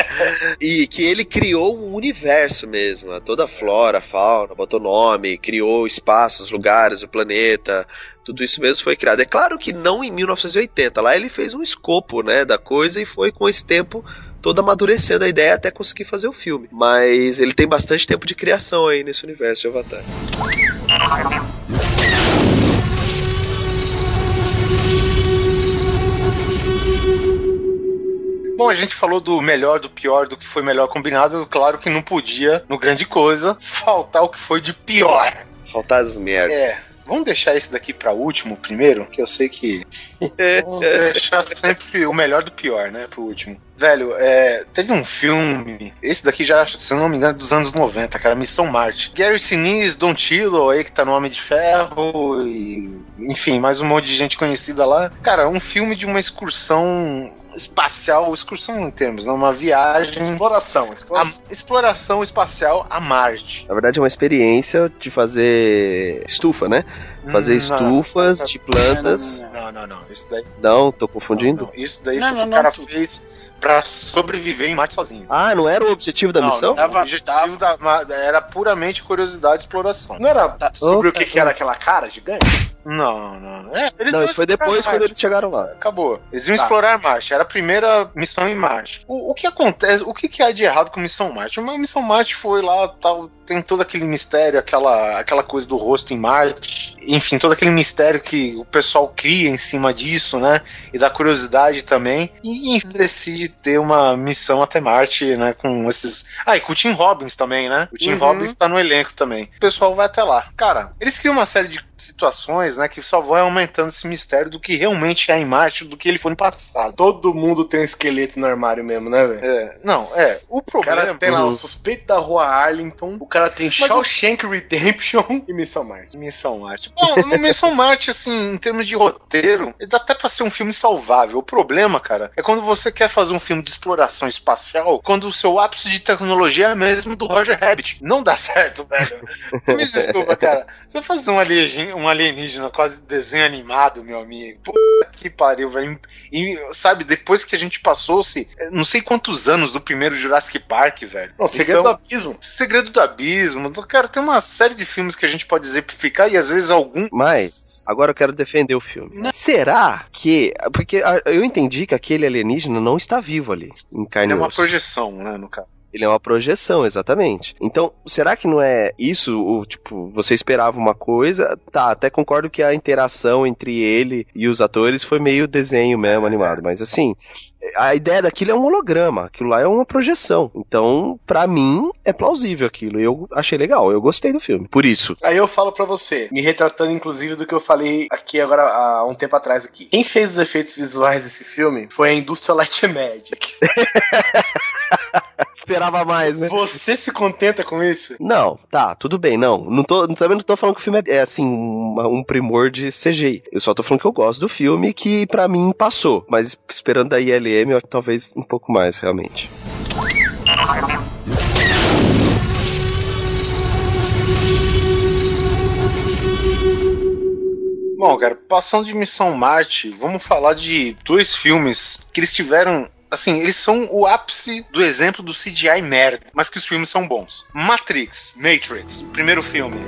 e que ele criou um universo mesmo, toda a flora, a fauna, botou nome, criou espaços, lugares, o planeta, tudo isso mesmo foi criado. É claro que não em 1980, lá ele fez um escopo, né, da coisa e foi com esse tempo todo amadurecendo a ideia até conseguir fazer o filme. Mas ele tem bastante tempo de criação aí nesse universo de Avatar. Bom, a gente falou do melhor, do pior, do que foi melhor combinado. Claro que não podia, no grande coisa, faltar o que foi de pior. Faltar as merdas. É. Vamos deixar esse daqui pra último primeiro, que eu sei que. Vamos deixar sempre o melhor do pior, né? Pro último. Velho, é, teve um filme, esse daqui já, se eu não me engano, dos anos 90, cara, Missão Marte. Gary Sinise, Don Tilo aí, que tá no Homem de Ferro, e, enfim, mais um monte de gente conhecida lá. Cara, um filme de uma excursão espacial, excursão em termos, né? uma viagem. Exploração, a- exploração. exploração espacial a Marte. Na verdade, é uma experiência de fazer estufa, né? Fazer Hum, estufas não, de plantas. Não, não, não. Isso daí. Não, tô confundindo? não, isso daí Não, não, o não, cara fez pra sobreviver em Marte sozinho. Ah, não era o objetivo da Não, missão? não, Tava- o objetivo da, ma- era puramente curiosidade e exploração. Não era Tá. descobrir o que, que era aquela cara gigante? Não, não. É, eles Não, isso foi depois quando eles chegaram lá. Acabou. Eles iam Tá. explorar Marte. Era a primeira missão em Marte. O, o que acontece? O que, que há de errado com Missão Marte? Uma Missão Marte foi lá, tal, tem todo aquele mistério, aquela, aquela coisa do rosto em Marte. Enfim, todo aquele mistério que o pessoal cria em cima disso, né? E da curiosidade também. E enfim, decide ter uma missão até Marte, né? Com esses. Ah, e com o Tim Robbins também, né? O Tim Uhum. Robbins tá no elenco também. O pessoal vai até lá. Cara, eles criam uma série de situações, né? Que só vão aumentando esse mistério do que realmente é em Marte, do que ele foi no passado. Todo mundo tem um esqueleto no armário mesmo, né, velho? É, não, é. O O cara problema. tem lá Uhum. o suspeito da rua Arlington, o cara tem o- Shawshank Redemption e Missão Marte. Missão Marte. Bom, no Missão Marte, assim, em termos de roteiro, ele dá até pra ser um filme salvável. O problema, cara, é quando você quer fazer um filme de exploração espacial, quando o seu ápice de tecnologia é mesmo do Roger Rabbit. Não dá certo, velho. Me desculpa, cara. Você fazer um alienígena, um alienígena quase desenho animado, meu amigo. Puta que pariu, velho. E, sabe, depois que a gente passou-se, eh, não sei quantos anos do primeiro Jurassic Park, velho. Não, o segredo Então- do abismo. Segredo do Abismo. Cara, tem uma série de filmes que a gente pode exemplificar e às vezes algum. Mas, agora eu quero defender o filme. Será que. Porque eu entendi que aquele alienígena não está vivo ali, em carne É uma projeção, né, no caso. Ele é uma projeção, exatamente. Então, será que não é isso? O, tipo, você esperava uma coisa? Tá, até concordo que a interação entre ele e os atores foi meio desenho mesmo, animado. Mas assim, a ideia daquilo é um holograma. Aquilo lá é uma projeção. Então, pra mim, é plausível aquilo. Eu achei legal. Eu gostei do filme. Por isso. Aí eu falo pra você, me retratando inclusive do que eu falei aqui agora há um tempo atrás aqui. Quem fez os efeitos visuais desse filme foi a Industrial Light Magic. Esperava mais, né? Você se contenta com isso? Não, tá, tudo bem, não. não tô, também não tô falando que o filme é, é, assim, uma- um primor de CGI. Eu só tô falando que eu gosto do filme que pra mim passou. Mas esperando da ILM, eu- talvez um pouco mais, realmente. Bom, cara, passando de Missão Marte, vamos falar de dois filmes que eles tiveram. Assim, eles são o ápice do exemplo do CGI merda, mas que os filmes são bons. Matrix, Matrix, primeiro filme.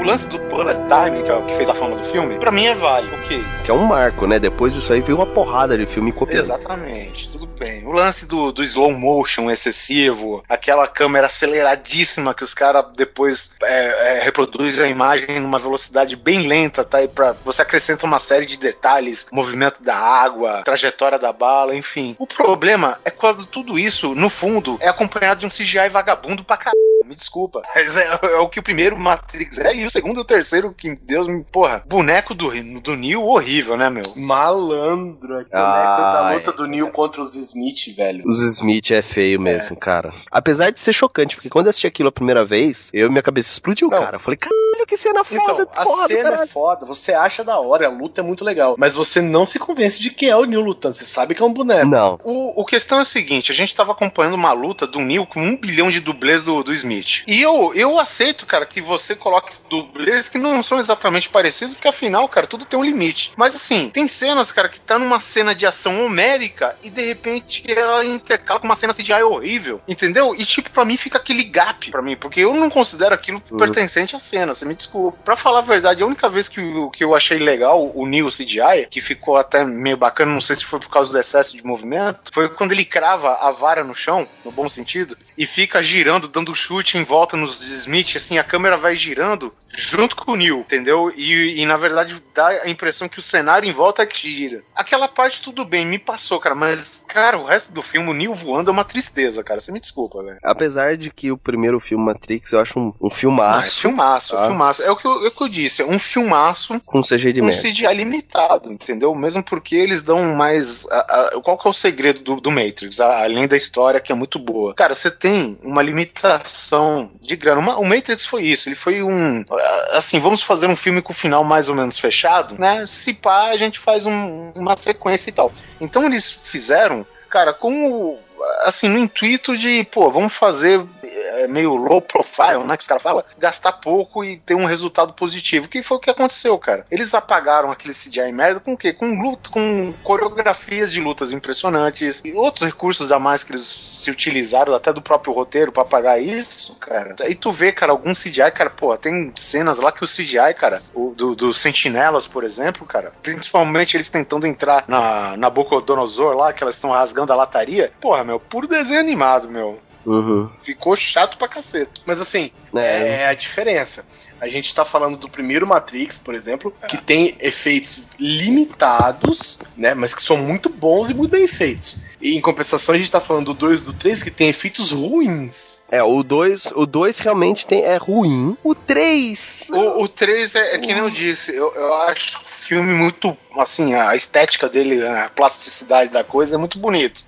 O lance do bullet time, que é o que fez a fama do filme, pra mim é válido. Ok, Que é um marco, né? Depois disso aí veio uma porrada de filme copiando. Exatamente, tudo bem. O lance do, do slow motion excessivo, aquela câmera aceleradíssima que os caras depois é, é, reproduzem a imagem numa velocidade bem lenta, tá? E pra, você acrescenta uma série de detalhes, movimento da água, trajetória da bala, enfim. O problema é quando tudo isso, no fundo, é acompanhado de um CGI vagabundo pra caralho. Me desculpa. Mas é, é o que o primeiro Matrix é, e o segundo e o terceiro, que Deus me. Porra, boneco do, do Neo horrível, né, meu? Malandro, aquele Ah, da luta é. do Neil contra os Smith, velho. Os Smith é feio mesmo, cara. Apesar de ser chocante, porque quando eu assisti aquilo a primeira vez, eu minha cabeça explodiu, Não. cara. Eu falei, caralho, que cena foda, Então, a foda, cena caralho. é foda, você acha da hora, a luta é muito legal, mas você não se convence de que é o Neil lutando, você sabe que é um boneco. Não. O, o questão é o seguinte: a gente tava acompanhando uma luta do Neil com um bilhão de dublês do, do Smith. E eu, eu aceito, cara, que você coloque coloque dublês que não são exatamente parecidos, porque afinal, cara, tudo tem um limite. Mas assim, tem cenas, cara, que tá numa cena de ação homérica e de repente ela intercala com uma cena CGI horrível, entendeu? E tipo, pra mim fica aquele gap pra mim, porque eu não considero aquilo Uhum. pertencente à cena, você me desculpa. Pra falar a verdade, a única vez que, eu- que eu achei legal o Neo CGI, que ficou até meio bacana, não sei se foi por causa do excesso de movimento, foi quando ele crava a vara no chão, no bom sentido, e fica girando, dando chute em volta nos Smith, assim, a câmera vai girando junto com o Neo, entendeu? E, e, na verdade dá a impressão que o cenário em volta é que gira. Aquela parte tudo bem, me passou, cara, mas, cara, o resto do filme, o Neo voando é uma tristeza, cara, você me desculpa, velho. Apesar de que o primeiro filme Matrix eu acho um, um Ah, é filmaço filmaço, tá? filmaço. É o, que eu, é o que eu disse, é um filmaço com CG de um merda. CGI limitado, entendeu? Mesmo porque eles dão mais. a- a- qual que é o segredo do, do Matrix? A- além da história que é muito boa. Cara, você tem uma limitação de grana. Uma- o Matrix foi isso. Ele foi um. Assim, vamos fazer um filme com o final mais ou menos fechado, né? Se pá, a gente faz um- uma sequência e tal. Então eles fizeram, cara, com o. Assim, no intuito de, pô, vamos fazer é, meio low profile, né? Que os caras falam, gastar pouco e ter um resultado positivo. Que foi o que aconteceu, cara. Eles apagaram aquele CGI merda com o quê? Com luta, com coreografias de lutas impressionantes e outros recursos a mais que eles se utilizaram até do próprio roteiro pra apagar isso, cara. E tu vê, cara, algum CGI, cara, pô, tem cenas lá que o CGI, cara, o do, do Sentinelas, por exemplo, cara, principalmente eles tentando entrar na, na Bocodonosor lá, que elas estão rasgando a lataria, porra, meu, puro desenho animado, meu. Uhum. Ficou chato pra caceta. Mas assim, É. é a diferença. A gente tá falando do primeiro Matrix, por exemplo, que tem efeitos limitados, né? Mas que são muito bons e muito bem feitos. E em compensação, a gente tá falando do 2 e do 3 que tem efeitos ruins. É, o 2 o dois realmente tem, é ruim. O 3. O, o 3 é, é que nem eu disse, eu, eu acho o filme muito, assim, a estética dele, a plasticidade da coisa é muito bonito.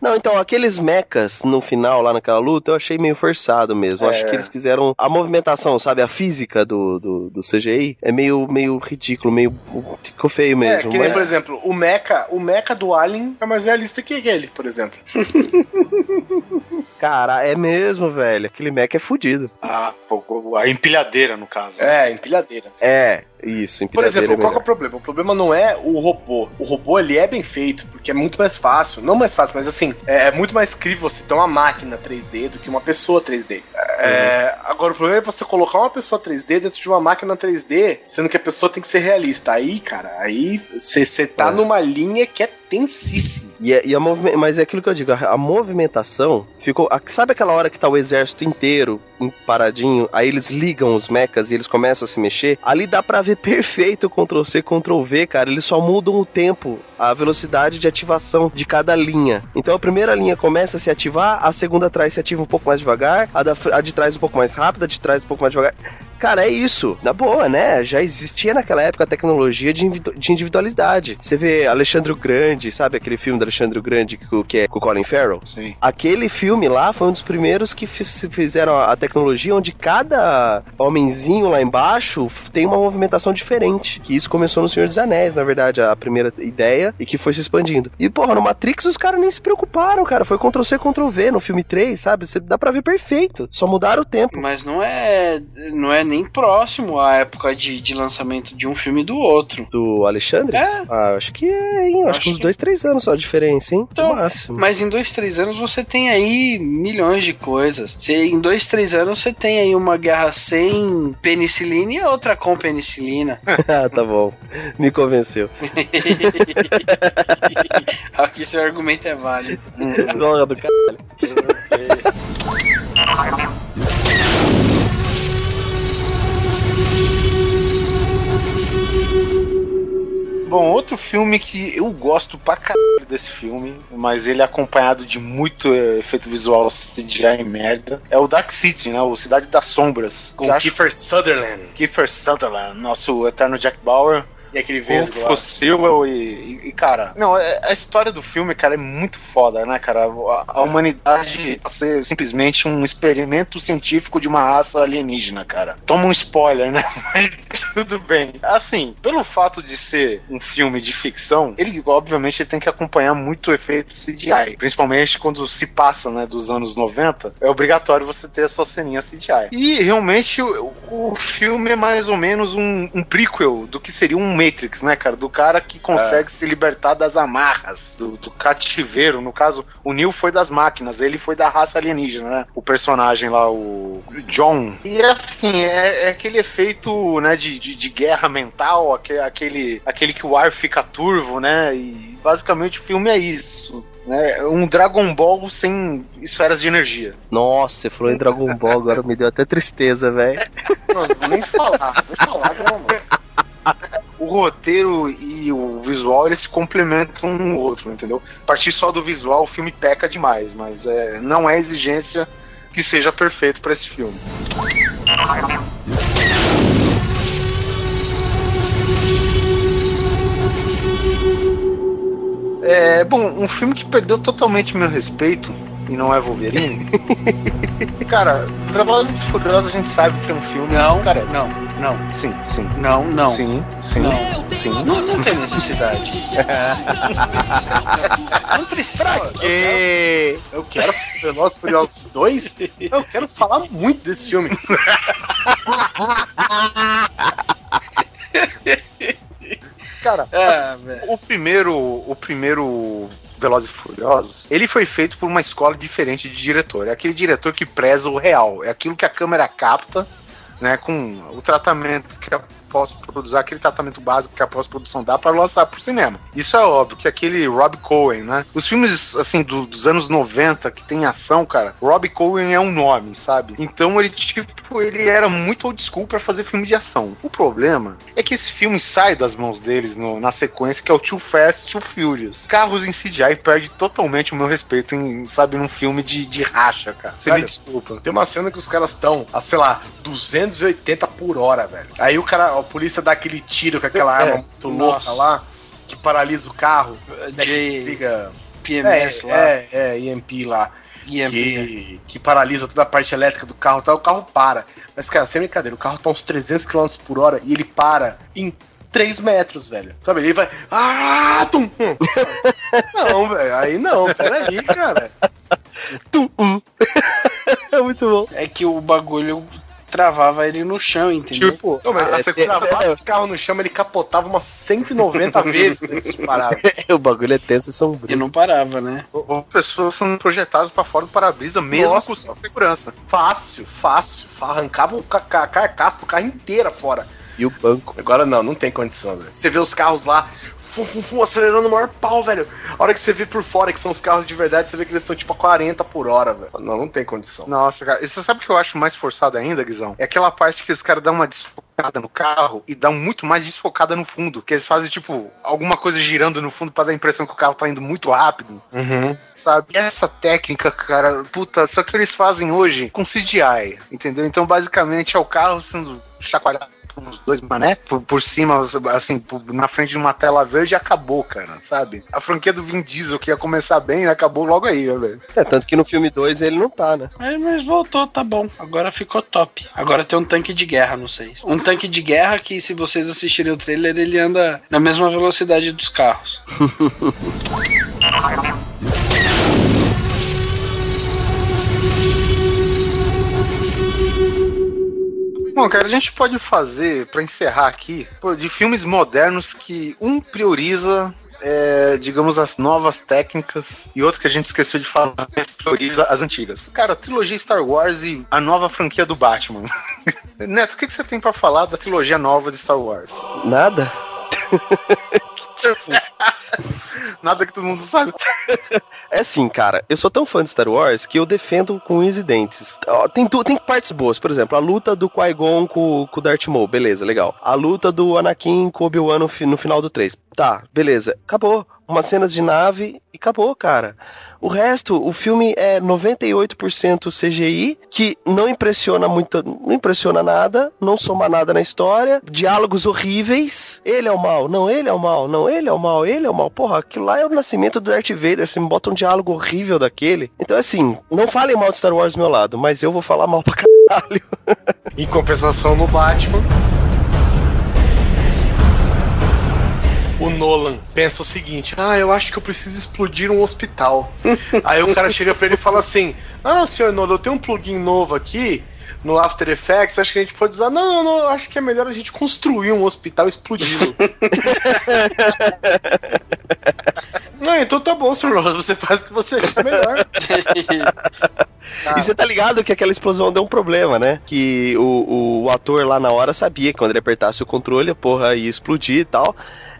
Não, então, aqueles mechas no final, lá naquela luta, eu achei meio forçado mesmo. Eu É. Acho que eles quiseram. A movimentação, sabe? A física do, do, do CGI é meio, meio ridículo, meio. Ficou feio É, mesmo. que nem, mas- por exemplo, o mecha, o mecha do Alien é mais realista que aquele, por exemplo. Cara, é mesmo, velho. Aquele mecha é fudido. A, a empilhadeira, no caso. É, empilhadeira. É, isso, Por empilhadeira exemplo, é qual que é o problema? O problema não é o robô. O robô ele é bem feito, porque é muito mais fácil. Não mais fácil, mas assim, é, é muito mais crível você ter uma máquina 3D do que uma pessoa 3D. É, agora, o problema é você colocar uma pessoa 3D dentro de uma máquina 3D, sendo que a pessoa tem que ser realista. Aí, cara, aí você tá É. numa linha que é tensíssima. E, é- e a movime- Mas é aquilo que eu digo, a, a movimentação ficou. a- sabe aquela hora que tá o exército inteiro paradinho, aí eles ligam os mechas e eles começam a se mexer? Ali dá pra ver perfeito o Ctrl C, Ctrl V, cara. Eles só mudam o tempo, a velocidade de ativação de cada linha. Então a primeira linha começa a se ativar, a segunda atrás se ativa um pouco mais devagar, a, da, a de trás um pouco mais rápida, a de trás um pouco mais devagar. Cara, é isso. Na boa, né? Já existia naquela época a tecnologia de, de individualidade. Você vê Alexandre o Grande, sabe aquele filme do Alexandre o Grande que, que é com o Colin Farrell? Sim. Aquele filme lá foi um dos primeiros que fizeram a tecnologia onde cada homenzinho lá embaixo tem uma movimentação diferente. Que isso começou no Senhor dos Anéis, na verdade, a primeira ideia, e que foi se expandindo. E, porra, no Matrix os caras nem se preocuparam, cara. Foi Ctrl C, Ctrl V no filme 3, sabe? Você dá pra ver perfeito. Só mudaram o tempo. Mas não é, não é nem próximo à época de, de lançamento de um filme do outro. Do Alexandre? É, Ah, acho que é, hein? Acho, Acho que uns que- dois, três anos só a diferença, hein? Então, no máximo. mas em dois, três anos você tem aí milhões de coisas. Você, em dois, três anos você tem aí uma guerra sem penicilina e outra com penicilina. ah, tá bom. Me convenceu. Aqui seu argumento é válido. Droga do caralho. Bom, outro filme que eu gosto pra caralho desse filme, mas ele é acompanhado de muito eh, efeito visual CGI merda, é o Dark City, né? O Cidade das Sombras. Com eu acho Kiefer Sutherland. Kiefer Sutherland, nosso eterno Jack Bauer. E aquele vesgo lá. Possível e, e, cara, não, é- a história do filme, cara, é muito foda, né, cara? A, a humanidade ser simplesmente um experimento científico de uma raça alienígena, cara. Toma um spoiler, né? Mas tudo bem. Assim, pelo fato de ser um filme de ficção, ele obviamente tem que acompanhar muito o efeito CGI, principalmente quando se passa, né, dos anos 90, é obrigatório você ter a sua ceninha CGI. E realmente o, o filme é mais ou menos um, um prequel do que seria um Matrix, né, cara? Do cara que consegue se libertar das amarras, do, do cativeiro. No caso, o Neil foi das máquinas, ele foi da raça alienígena, né? O personagem lá, o John. E assim, é, é aquele efeito, né, de, de, de guerra mental, aque- aquele, aquele que o ar fica turvo, né? E basicamente o filme é isso. Né, um Dragon Ball sem esferas de energia. Nossa, você falou em Dragon Ball, agora me deu até tristeza, velho. Não, não vou nem falar, nem falar, não, mano. O roteiro e o visual eles se complementam um no outro, entendeu? A partir só do visual o filme peca demais, mas é, não é exigência que seja perfeito para esse filme. É, bom, um filme que perdeu totalmente meu respeito e não é Wolverine. cara, Velozes e Furiosos a gente sabe que é um filme. Não, cara, não, não, sim, sim. não, não. Sim, sim, Não. sim. Não, não tem necessidade. não precisa. Que eu quero Velozes e Furiosos 2. Eu quero falar muito desse filme. Cara, É, velho. o primeiro, o primeiro Velozes e Furiosos, ele foi feito por uma escola diferente de diretor. É aquele diretor que preza o real. É aquilo que a câmera capta, né, com o tratamento que a pós-produção, aquele tratamento básico que a pós-produção dá para lançar pro cinema. Isso é óbvio, que aquele Rob Cohen, né? Os filmes, assim, do- dos anos 90, que tem ação, cara, Rob Cohen é um nome, sabe? Então ele, tipo, ele era muito old school pra fazer filme de ação. O problema é que esse filme sai das mãos deles no- na sequência, que é o Too Fast, Too Furious. Carros em CGI perde totalmente o meu respeito em, sabe, num filme de, de racha, cara. Você me desculpa. Tem uma cena que os caras estão, sei lá, 280 por hora, velho. Aí o cara, a polícia dá aquele tiro com aquela É, arma muito nossa. louca lá, que paralisa o carro, né, que desliga... PMS é, lá. é, é, EMP lá. EMP. que, que paralisa toda a parte elétrica do carro, tá? o carro para. Mas, cara, sem brincadeira, o carro tá uns 300 km por hora e ele para em 3 metros, velho. Sabe, ele vai. Ah, tum. Não, velho, aí não, peraí, cara. É muito bom. É que o bagulho travava ele no chão, entendeu? Tipo, Não, mas Ah, se você é- travasse esse carro no chão, ele capotava umas 190 vezes antes de parar. o bagulho é tenso e E sombrio. não parava, né? Ou pessoas sendo projetadas pra fora do para-brisa, mesmo Nossa. com segurança. Fácil, fácil. Arrancava o ca- ca- carcaça do carro inteira fora. E o banco. Agora não, não tem condição, velho. Você vê os carros lá, fum, fum, fum, acelerando o maior pau, velho. A hora que você vê por fora que são os carros de verdade, você vê que eles estão tipo a 40 por hora, velho. Não, não tem condição. Nossa, cara, e você sabe o que eu acho mais forçado ainda, Guizão? É aquela parte que os caras dão uma desfocada no carro e dão muito mais desfocada no fundo. Que eles fazem, tipo, alguma coisa girando no fundo pra dar a impressão que o carro tá indo muito rápido. Uhum. Sabe? E essa técnica, cara, puta, só que eles fazem hoje com CGI, entendeu? Então, basicamente, é o carro sendo chacoalhado uns dois mané, por, por cima, assim, por- na frente de uma tela verde e acabou, cara, sabe? A franquia do Vin Diesel, que ia começar bem, acabou logo aí, né, velho? É, tanto que no filme 2 ele não tá, né? Mas, mas voltou, tá bom. Agora ficou top. Agora tem um tanque de guerra no 6. Um tanque de guerra que, se vocês assistirem o trailer, ele anda na mesma velocidade dos carros. Bom, cara, a gente pode fazer, pra encerrar aqui, de filmes modernos que um prioriza, é, digamos, as novas técnicas e outro que a gente esqueceu de falar, prioriza as antigas. Cara, a trilogia Star Wars e a nova franquia do Batman. Neto, o que, que você tem pra falar da trilogia nova de Star Wars? Nada. Nada que todo mundo sabe. É assim, cara, eu sou tão fã de Star Wars que eu defendo com unhas e dentes. Tem, tem partes boas, por exemplo, a luta do Qui-Gon com, com o Darth Maul, beleza, legal. A luta do Anakin com Obi-Wan no, no final do 3. Tá, beleza, acabou. Umas cenas de nave e acabou, cara. O resto, o filme é 98% CGI, que não impressiona muito, não impressiona nada, não soma nada na história, diálogos horríveis. Ele é o mal, não, ele é o mal, não, ele é o mal, ele é o mal. Porra, aquilo lá é o nascimento do Darth Vader, você me bota um diálogo horrível daquele. Então, assim, não falem mal de Star Wars do meu lado, mas eu vou falar mal pra caralho. Em compensação no Batman. O Nolan pensa o seguinte: Ah, eu acho que eu preciso explodir um hospital. Aí o cara chega pra ele e fala assim: Ah, senhor Nolan, eu tenho um plugin novo aqui no After Effects, acho que a gente pode usar. Não, não, não, acho que é melhor a gente construir um hospital explodindo. Não, então tá bom, senhor Nolan, você faz o que você achar melhor. E você tá ligado que aquela explosão deu um problema, né? Que o, o ator lá na hora sabia que quando ele apertasse o controle, a porra ia explodir e tal.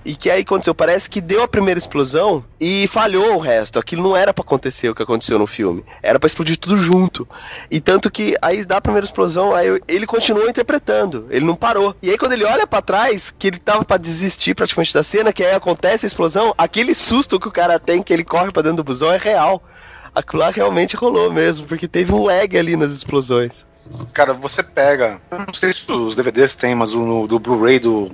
E que aí aconteceu, parece que deu a primeira explosão e falhou o resto. Aquilo não era pra acontecer o que aconteceu no filme. Era pra explodir tudo junto. E tanto que aí dá a primeira explosão, aí ele continuou interpretando. Ele não parou. E aí quando ele olha pra trás, que ele tava pra desistir praticamente da cena, que aí acontece a explosão, aquele susto que o cara tem, que ele corre pra dentro do busão, é real. Aquilo lá realmente rolou mesmo, porque teve um lag ali nas explosões. Cara, você pega. Eu não sei se os DVDs tem, mas o no- do Blu-ray do,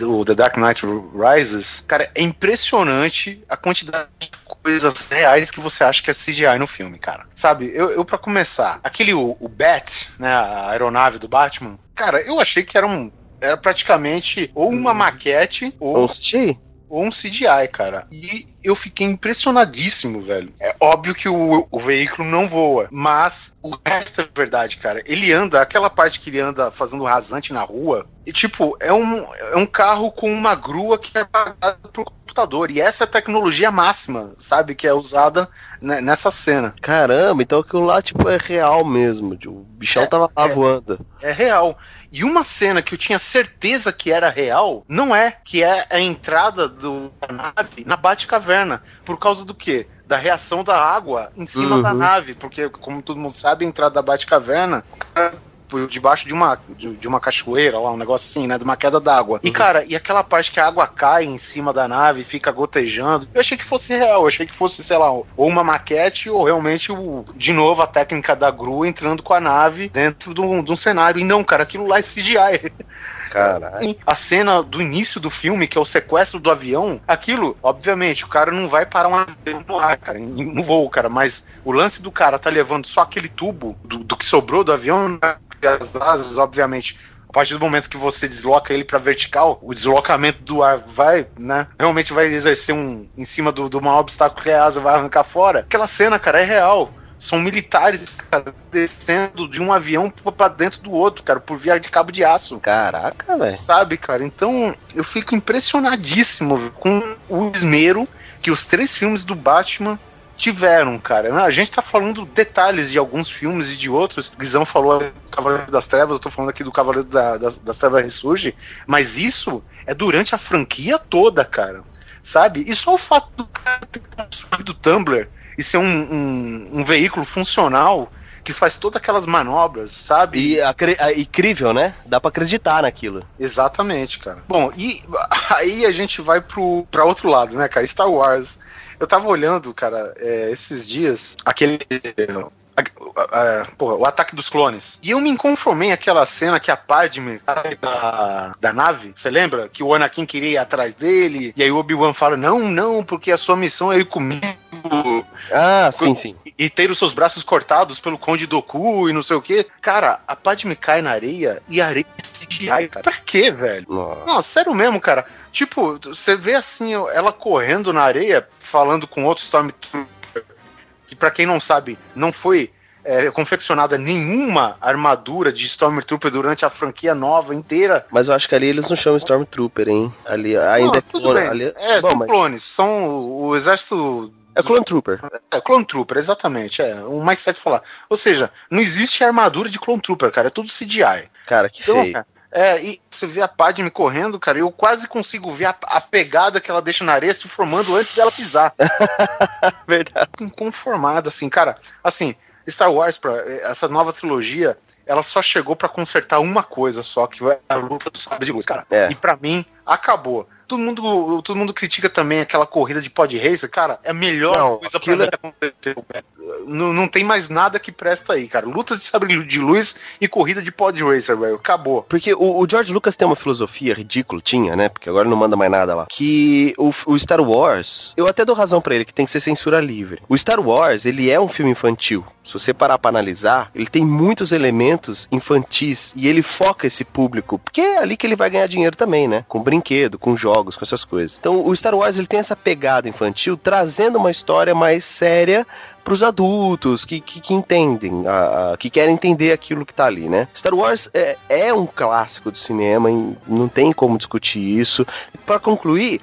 do The Dark Knight Rises, cara, é impressionante a quantidade de coisas reais que você acha que é CGI no filme, cara. Sabe, eu, eu para começar, aquele o, o Bat, né, a aeronave do Batman, cara, eu achei que era um. Era praticamente ou uma maquete ou assistir? Ou um CGI, cara. E eu fiquei impressionadíssimo, velho. É óbvio que o, o veículo não voa, mas o resto é verdade, cara. Ele anda, aquela parte que ele anda fazendo rasante na rua, e tipo, é um, é um carro com uma grua que é pagada pro computador. E essa é a tecnologia máxima, sabe? Que é usada ne- nessa cena. Caramba, então aquilo lá, tipo, é real mesmo. tipo, O bichão É, tava lá é. voando. É real. E uma cena que eu tinha certeza que era real, não é, que é a entrada do, da nave na Batcaverna. Por causa do quê? Da reação da água em cima Uhum. da nave. Porque, como todo mundo sabe, a entrada da Batcaverna por debaixo de uma, de, de uma cachoeira lá, um negócio assim, né? De uma queda d'água. E, cara, e aquela parte que a água cai em cima da nave e fica gotejando. Eu achei que fosse real, eu achei que fosse, sei lá, ou uma maquete ou realmente, o, de novo, a técnica da grua entrando com a nave dentro de um, de um cenário. E não, cara, aquilo lá é CGI. Caralho. A cena do início do filme, que é o sequestro do avião, aquilo, obviamente, o cara não vai parar um avião no ar, cara, no voo, cara, mas o lance do cara tá levando só aquele tubo do, do que sobrou do avião, né, as asas, obviamente. A partir do momento que você desloca ele pra vertical, o deslocamento do ar vai, né? Realmente vai exercer um em cima do, do maior obstáculo que é a asa vai arrancar fora. Aquela cena, cara, é real. São militares, cara, descendo de um avião pra dentro do outro, cara, por via de cabo de aço. Caraca, velho. Sabe, cara? Então eu fico impressionadíssimo com o esmero que os três filmes do Batman tiveram, cara. A gente tá falando detalhes de alguns filmes e de outros. O Guizão falou do Cavaleiro das Trevas, eu tô falando aqui do Cavaleiro da- das, das Trevas Ressurge, mas isso é durante a franquia toda, cara. Sabe? E só o fato do cara ter construído o Tumblr e ser um, um, um veículo funcional que faz todas aquelas manobras, sabe? E é incrível, né? Dá pra acreditar naquilo. Exatamente, cara. Bom, e aí a gente vai pro, pra outro lado, né, cara? Star Wars. Eu tava olhando, cara, é, esses dias, aquele. a- a- porra, o ataque dos clones. E eu me inconformei aquela cena que a Padme da, da nave, você lembra? Que o Anakin queria ir atrás dele, e aí o Obi-Wan fala: Não, não, porque a sua missão é ir comigo Ah, sim, sim. e ter os seus braços cortados pelo Conde Doku e não sei o que. Cara, a Padme cai na areia e a areia é CGI, cara. Pra quê, velho? Nossa. Não, sério mesmo, cara. Tipo, você vê assim, ela correndo na areia, falando com outro Stormtrooper, que pra quem não sabe, não foi é, confeccionada nenhuma armadura de Stormtrooper durante a franquia nova inteira. Mas eu acho que ali eles não chamam Stormtrooper, hein? Ali ainda Não, é tudo clone. Ali... É, Bom, são mas- clones, são o, o exército É Clone Trooper. É, Clone Trooper, exatamente. É, o mais certo de falar. Ou seja, não existe armadura de Clone Trooper, cara. É tudo CGI. Cara, que Então, feio. cara, é, e você vê a Padme correndo, cara, eu quase consigo ver a, a pegada que ela deixa na areia se formando antes dela pisar. Verdade. Inconformado, assim, cara. Assim, Star Wars, pra, essa nova trilogia, ela só chegou pra consertar uma coisa só, que é a luta do sabre de luz, cara. É. E pra mim, acabou. Todo mundo, todo mundo critica também aquela corrida de pod racer, cara, é a melhor Não, coisa pra é- velho. Não, não tem mais nada que presta aí, cara. Lutas de sabre de luz e corrida de pod racer, velho. Acabou. Porque o, o George Lucas tem uma filosofia ridícula, tinha, né? Porque agora não manda mais nada lá. Que o, o Star Wars, eu até dou razão pra ele, que tem que ser censura livre. O Star Wars, ele é um filme infantil. Se você parar pra analisar, ele tem muitos elementos infantis e ele foca esse público, porque é ali que ele vai ganhar dinheiro também, né? Com brinquedo, com jogos, com essas coisas. Então, o Star Wars, ele tem essa pegada infantil, trazendo uma história mais séria pros adultos que, que, que entendem, a- a- que querem entender aquilo que tá ali, né? Star Wars é, é um clássico do cinema, não tem como discutir isso. Pra concluir,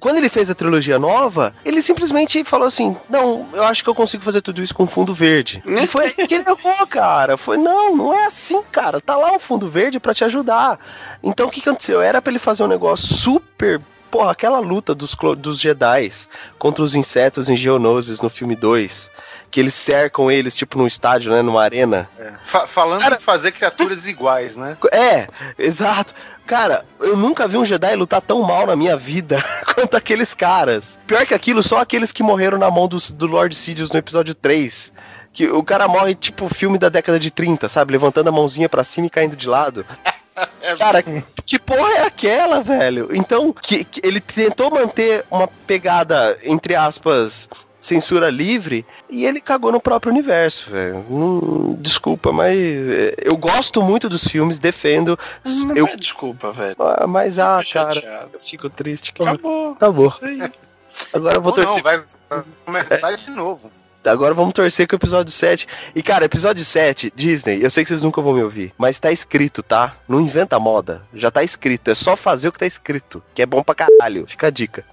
quando ele fez a trilogia nova, ele simplesmente falou assim: Não, eu acho que eu consigo fazer tudo isso com fundo verde. E foi aí que ele errou, cara. Foi, não, não é assim, cara. Tá lá o fundo verde pra te ajudar. Então o que que aconteceu? Era pra ele fazer um negócio super. Porra, aquela luta dos, dos Jedi contra os insetos em Geonosis no filme 2. Que eles cercam eles, tipo, num estádio, né? Numa arena. Fa- falando Cara- em fazer criaturas iguais, né? É, exato. Cara, eu nunca vi um Jedi lutar tão mal na minha vida quanto aqueles caras. Pior que aquilo, só aqueles que morreram na mão do, do Lord Sidious no episódio 3. Que o cara morre tipo filme da década de 30, sabe? Levantando a mãozinha pra cima e caindo de lado. Cara, que porra é aquela, velho? Então, que, que ele tentou manter uma pegada, entre aspas, censura livre, e ele cagou no próprio universo, velho. Hum, desculpa, mas é, eu gosto muito dos filmes, defendo. Não Eu, é desculpa, velho. ah, mas, ah, cara, chateado. eu fico triste. que- Acabou. Acabou. Agora eu vou Ou não, torcer. vai começar de novo. Agora vamos torcer com o episódio 7. E, cara, episódio 7, Disney, eu sei que vocês nunca vão me ouvir, mas tá escrito, tá? Não inventa moda. Já tá escrito. É só fazer o que tá escrito. Que é bom pra caralho. Fica a dica.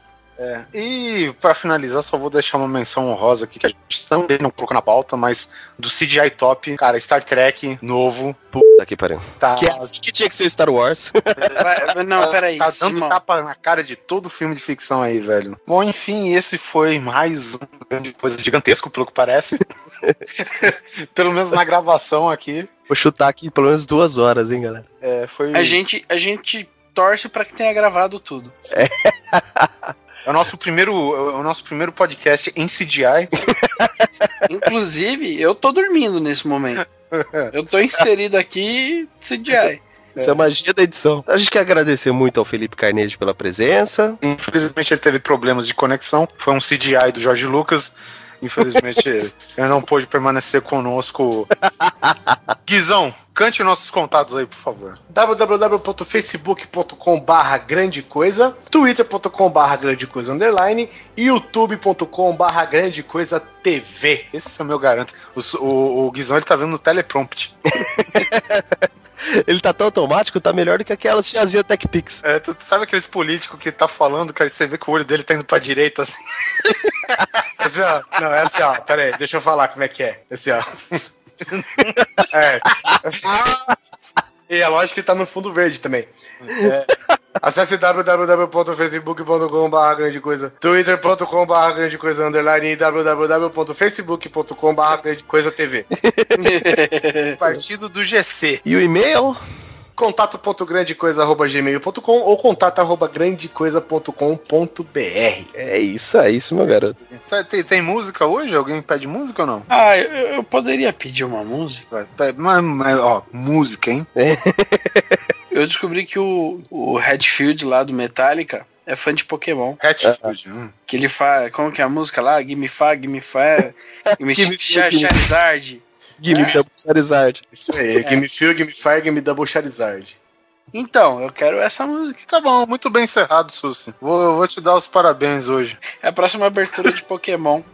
É. E pra finalizar, só vou deixar uma menção honrosa aqui, que a gente também não colocou na pauta, mas do CGI Top, cara, Star Trek novo, Puta que pariu. tá, Que é assim que tinha que ser o Star Wars. Não, peraí. tá dando Simão. tapa na cara de todo filme de ficção aí, velho. Bom, enfim, esse foi mais um grande coisa gigantesco, pelo que parece. pelo menos na gravação aqui. Vou chutar aqui pelo menos duas horas, hein, galera. É, foi A gente, a gente torce pra que tenha gravado tudo. é o nosso primeiro, é o nosso primeiro podcast em CGI. Inclusive, eu tô dormindo nesse momento. Eu tô inserido aqui CGI. Isso é magia da edição. A gente quer agradecer muito ao Felipe Carneiro pela presença. Infelizmente ele teve problemas de conexão. Foi um CGI do Jorge Lucas. Infelizmente ele não pôde permanecer conosco. Guizão, cante nossos contatos aí, por favor. www.facebook.com barra grande coisa, twitter.com barra grande coisa underline e youtube.com barra grande coisa TV. Esse é o meu garanto. O, o, o Guizão ele tá vendo no teleprompt. Ele tá tão automático, tá melhor do que aquelas tiazinha TechPix. É, tu, tu sabe aqueles políticos que tá falando, cara, você vê que o olho dele tá indo pra direita assim. Assim, ó, não, é assim, ó, pera aí, deixa eu falar como é que é. Assim, ó. É. E é lógico que tá no fundo verde também. É. Acesse www.facebook.com barra grande coisa, twitter.com barra grande coisa underline e www.facebook.com barra grande coisa TV. Partido do GC. E o e-mail? contato.grandecoisa.gmail.com ou contato.grandecoisa.com.br É isso, é isso, meu garoto. Tá- Tem, tem música hoje? Alguém pede música ou não? Ah, eu, eu poderia pedir uma música. Mas, mas, ó, música, hein? Eu descobri que o, o Redfield lá do Metallica é fã de Pokémon. Hatfield. hum. Que ele faz. Como que é a música lá? Gimme Fa, Gimme Fa. Gimme- Charizard. Gimme É. da Charizard. Isso aí, Game Feel, Game Fire, Game Double Charizard. Então, eu quero essa música. Tá bom, muito bem encerrado, Susi. Vou, eu vou te dar os parabéns hoje. É a próxima abertura de Pokémon.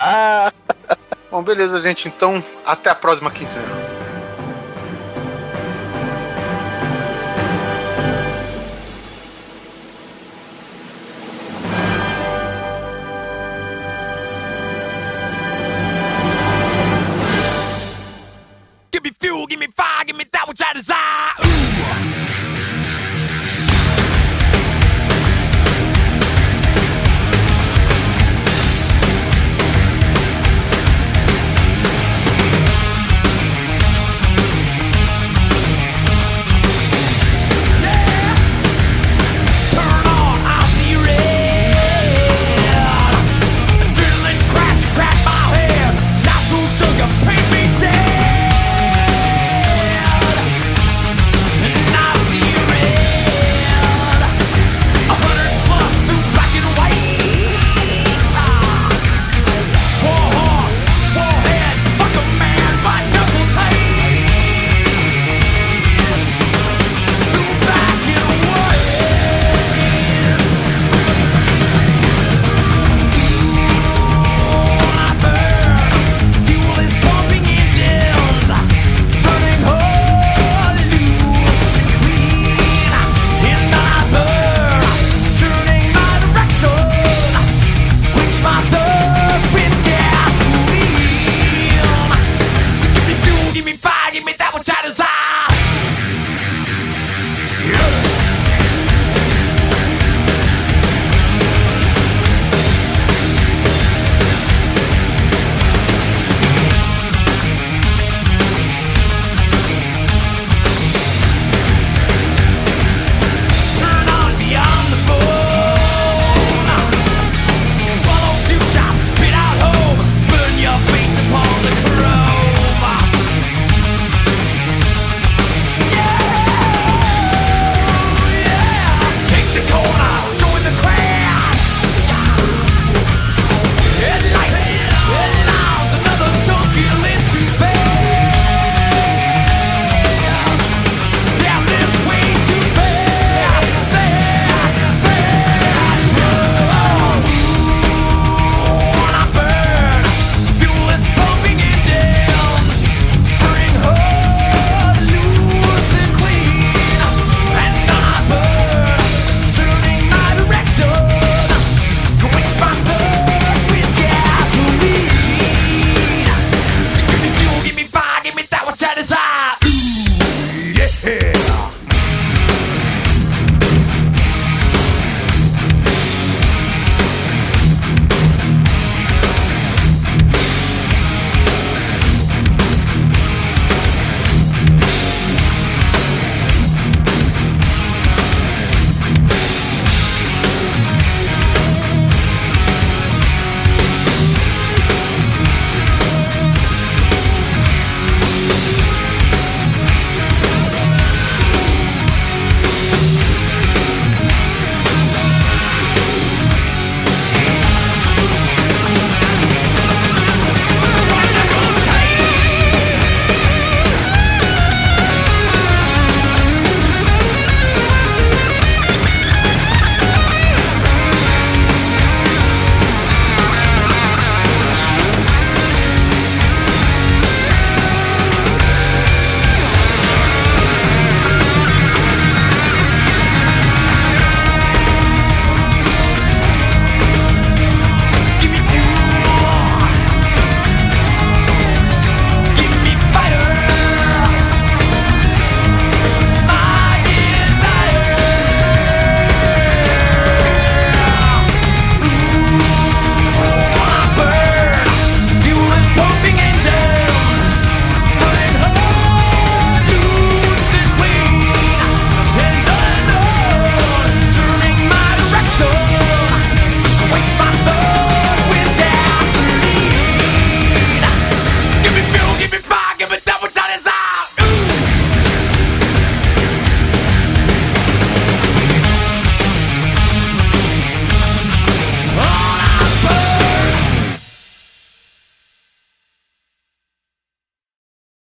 Ah! Bom, beleza, gente. Então, até a próxima quinzena. Fuel, give me fire, give me that which I desire.